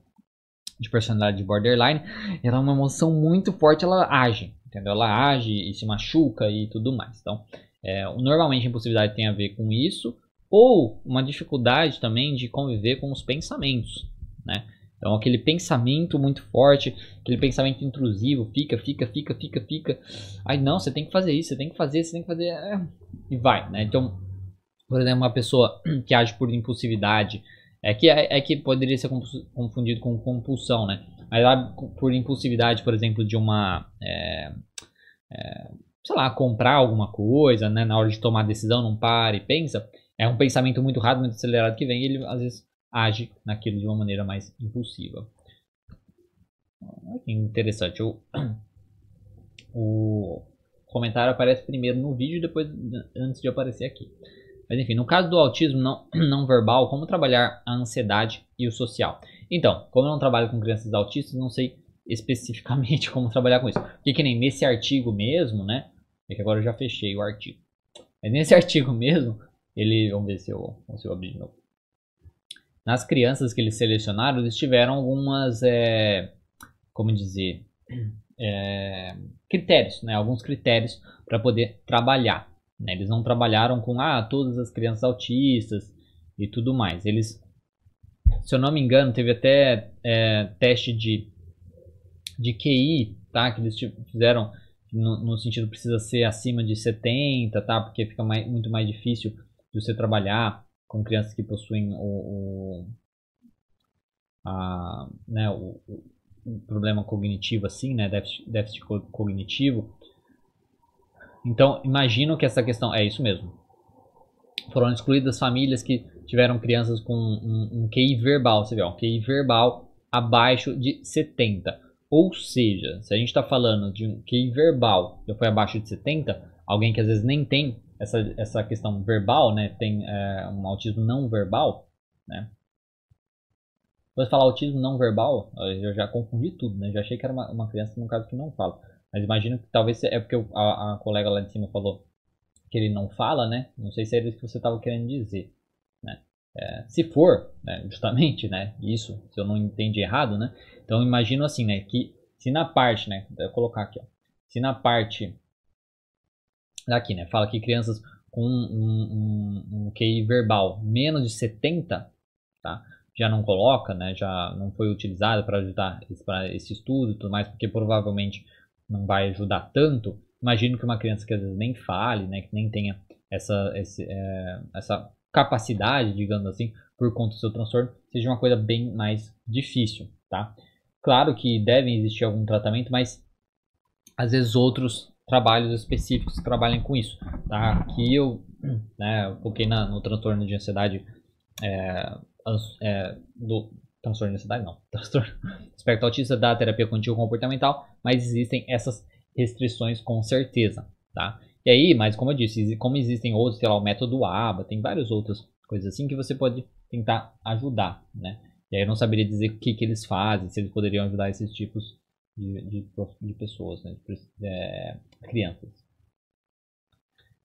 de personalidade de borderline, ela é uma emoção muito forte, ela age, entendeu? Ela age e se machuca e tudo mais. Então, é, normalmente a impulsividade tem a ver com isso, ou uma dificuldade também de conviver com os pensamentos, né? Então aquele pensamento muito forte, aquele pensamento intrusivo, fica, fica, fica, fica, fica. Aí não, você tem que fazer isso, você tem que fazer, você tem que fazer. É, e vai, né? Então, por exemplo, uma pessoa que age por impulsividade, é que, é, é que poderia ser confundido com compulsão, né? Mas lá, por impulsividade, por exemplo, de uma. É, é, sei lá, comprar alguma coisa, né? Na hora de tomar decisão, não para e pensa. É um pensamento muito rápido, muito acelerado que vem e ele às vezes age naquilo de uma maneira mais impulsiva. Interessante. O, o comentário aparece primeiro no vídeo, depois antes de aparecer aqui. Mas enfim, no caso do autismo não, não verbal, como trabalhar a ansiedade e o social? Então, como eu não trabalho com crianças autistas, não sei especificamente como trabalhar com isso. Porque que nem nesse artigo mesmo, né? É que agora eu já fechei o artigo. Mas nesse artigo mesmo, ele. Vamos ver se eu, eu abrir de novo. Nas crianças que eles selecionaram, eles tiveram algumas. É, como dizer? É, critérios, né? Alguns critérios para poder trabalhar. Né? Eles não trabalharam com ah, todas as crianças autistas e tudo mais. Eles, se eu não me engano, teve até é, teste de, de QI, tá? Que eles fizeram no, no, sentido precisa ser acima de 70, tá? Porque fica mais, muito mais difícil de você trabalhar com crianças que possuem o, o a, né, o, o, problema cognitivo assim, né, déficit, déficit cognitivo, então, imagino que essa questão. É isso mesmo. Foram excluídas famílias que tiveram crianças com um, um QI verbal, você vê, um QI verbal abaixo de 70. Ou seja, se a gente está falando de um QI verbal que foi abaixo de 70, alguém que às vezes nem tem essa, essa questão verbal, né, tem é, um autismo não verbal, né, quando falar autismo não verbal, eu já confundi tudo, né? Já achei que era uma, uma criança, no caso, que não fala. Mas imagino que talvez é porque a, a colega lá de cima falou que ele não fala, né? Não sei se é isso que você estava querendo dizer? É, se for, né, justamente, né, isso, se eu não entendi errado, né, então imagino assim, né, que se na parte, né, vou colocar aqui, ó, se na parte daqui, né, fala que crianças com um, um, um QI verbal menos de 70, tá, já não coloca, né, já não foi utilizado para ajudar para esse estudo e tudo mais, porque provavelmente não vai ajudar tanto, imagino que uma criança que às vezes nem fale, né, que nem tenha essa, esse, é, essa capacidade, digamos assim, por conta do seu transtorno, seja uma coisa bem mais difícil, tá? Claro que devem existir algum tratamento, mas às vezes outros trabalhos específicos trabalhem com isso, tá? Aqui eu, né, foquei na, no transtorno de ansiedade é, é, do transtorno de ansiedade não, transtorno espectro autista da terapia contínua comportamental, mas existem essas restrições com certeza, tá? E aí, mas como eu disse, como existem outros, sei lá, o método ABA, tem várias outras coisas assim que você pode tentar ajudar, né? E aí eu não saberia dizer o que, que eles fazem, se eles poderiam ajudar esses tipos de, de, de pessoas, né? De, é, crianças.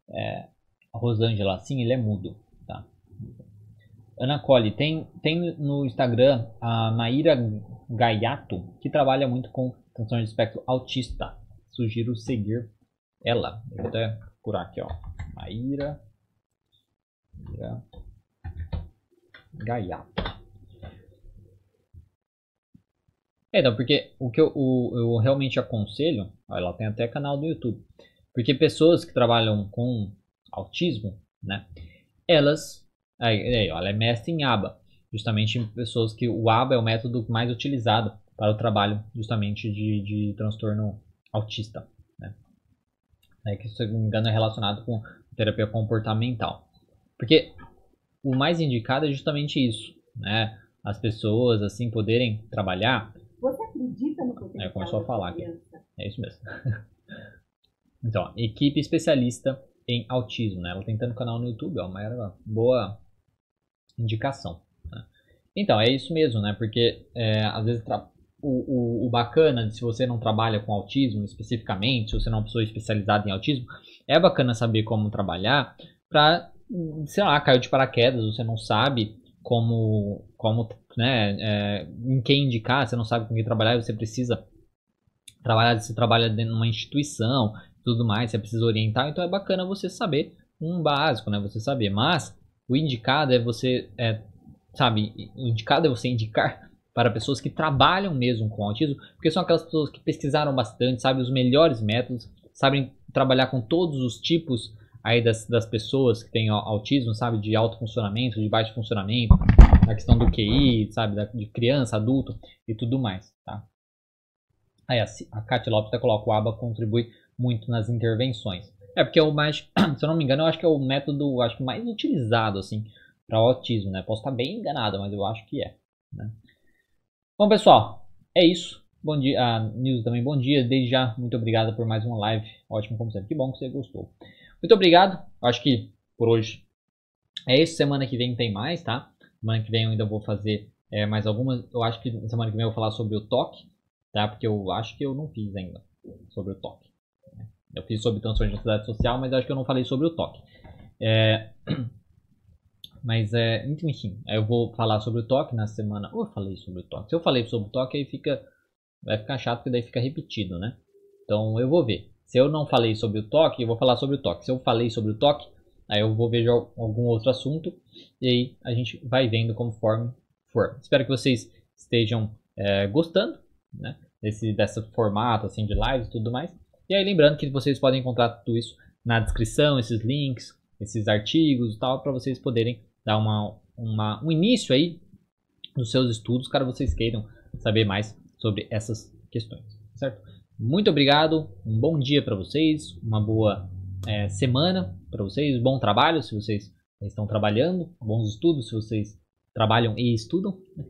É, Rosângela, sim, ele é mudo, tá? Ana Colli, tem, tem no Instagram a Maíra Gaiato, que trabalha muito com transtorno de espectro autista. Sugiro seguir ela. Vou até procurar aqui, ó. Maíra, Maíra Gaiato. É, então, porque o que eu, o, eu realmente aconselho, ó, ela tem até canal do YouTube, porque pessoas que trabalham com autismo, né, elas Aí, aí, ela é mestre em ABA, justamente em pessoas que o ABA é o método mais utilizado para o trabalho justamente de, de transtorno autista, né? É que, se não me engano, é relacionado com terapia comportamental. Porque o mais indicado é justamente isso, né? As pessoas, assim, poderem trabalhar... Você acredita no potencial é, começou a falar aqui. É isso mesmo. então, equipe especialista em autismo, né? Ela tem tanto canal no YouTube, ó, uma boa indicação. Né? Então, é isso mesmo, né? Porque é, às vezes o, o, o, bacana, se você não trabalha com autismo especificamente, se você não é uma pessoa especializada em autismo, é bacana saber como trabalhar para, sei lá, caiu de paraquedas, você não sabe como, como né, é, em quem indicar, você não sabe com quem trabalhar, você precisa trabalhar, você trabalha dentro de uma instituição, tudo mais, você precisa orientar, então é bacana você saber um básico, né, você saber, mas o indicado é você, é, sabe, o indicado é você indicar para pessoas que trabalham mesmo com autismo, porque são aquelas pessoas que pesquisaram bastante, sabem os melhores métodos, sabem trabalhar com todos os tipos aí das, das pessoas que têm autismo, sabe, de alto funcionamento, de baixo funcionamento, a questão do QI, sabe, da, de criança, adulto e tudo mais, tá? Aí a, a Lopes até coloca o ABA contribui muito nas intervenções. É porque é o mais, se eu não me engano, eu acho que é o método acho mais utilizado assim para o autismo, né? Posso estar bem enganado, mas eu acho que é. Né? Bom, pessoal, é isso. Bom dia, a Nilson também bom dia. Desde já, muito obrigado por mais uma live. Ótimo como sempre. Que bom que você gostou. Muito obrigado. Acho que por hoje é isso. Semana que vem tem mais, tá? Semana que vem eu ainda vou fazer é, mais algumas. Eu acho que semana que vem eu vou falar sobre o toque, tá? Porque eu acho que eu não fiz ainda sobre o toque. Né? Eu fiz sobre transtorno de ansiedade social, mas acho que eu não falei sobre o toque. É... Mas, é, enfim, eu vou falar sobre o toque na semana. Ou eu falei sobre o toque? Se eu falei sobre o toque, aí fica. Vai ficar chato, porque daí fica repetido, né? Então eu vou ver. Se eu não falei sobre o toque, eu vou falar sobre o toque. Se eu falei sobre o toque, aí eu vou ver algum outro assunto e aí a gente vai vendo conforme for. Espero que vocês estejam é, gostando né, desse dessa formato assim de lives e tudo mais. E aí lembrando que vocês podem encontrar tudo isso na descrição, esses links, esses artigos e tal, para vocês poderem dar uma, uma, um início aí nos seus estudos, caso vocês queiram saber mais sobre essas questões, certo? Muito obrigado, um bom dia para vocês, uma boa é, semana para vocês, bom trabalho se vocês estão trabalhando, bons estudos se vocês trabalham e estudam.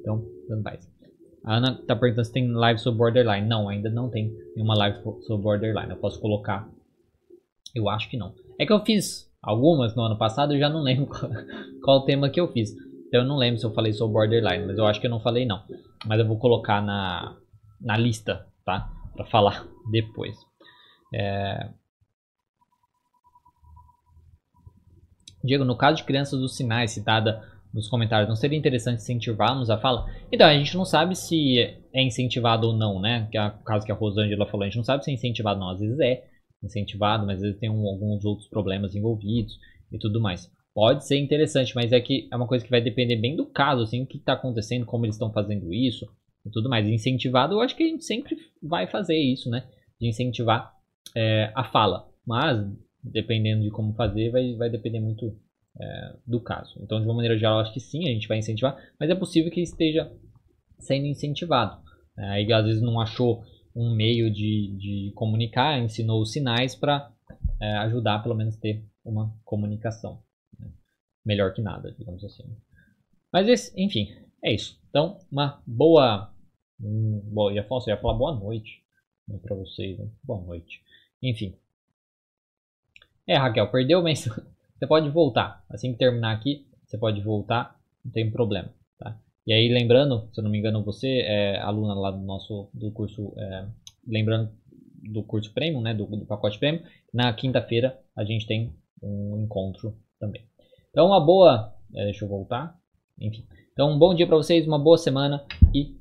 Então, tanto faz. A Ana está perguntando se tem live sobre borderline. Não, ainda não tem nenhuma live sobre borderline. Eu posso colocar. Eu acho que não. É que eu fiz algumas no ano passado, eu já não lembro qual, qual tema que eu fiz. Então eu não lembro se eu falei sobre borderline, mas eu acho que eu não falei não. Mas eu vou colocar na, na lista tá? Para falar depois. É... Diego, no caso de crianças dos sinais citada nos comentários, não seria interessante incentivarmos a fala? Então, a gente não sabe se é incentivado ou não, né? Que é o caso que a Rosângela falou, a gente não sabe se é incentivado ou não. Às vezes é incentivado, mas às vezes tem um, alguns outros problemas envolvidos e tudo mais. Pode ser interessante, mas é que é uma coisa que vai depender bem do caso, assim, o que está acontecendo, como eles estão fazendo isso, e tudo mais. Incentivado, eu acho que a gente sempre vai fazer isso, né? De incentivar é, a fala. Mas, dependendo de como fazer, vai, vai depender muito é, do caso. Então, de uma maneira geral, acho que sim, a gente vai incentivar, mas é possível que esteja sendo incentivado. É, aí, às vezes, não achou um meio de, de comunicar, ensinou os sinais para é, ajudar, pelo menos, ter uma comunicação. Né? Melhor que nada, digamos assim. Mas, enfim, é isso. Então, uma boa Hum, bom, e Afonso, eu ia falar boa noite né, para vocês. Né? Boa noite. Enfim. É, Raquel, perdeu, mas você pode voltar. Assim que terminar aqui, você pode voltar, não tem problema. E aí, lembrando, se eu não me engano, você é aluna lá do nosso do curso. É, lembrando do curso Premium, né, do, do pacote Premium. Na quinta-feira a gente tem um encontro também. Então, uma boa. É, deixa eu voltar. Enfim. Então, um bom dia para vocês, uma boa semana e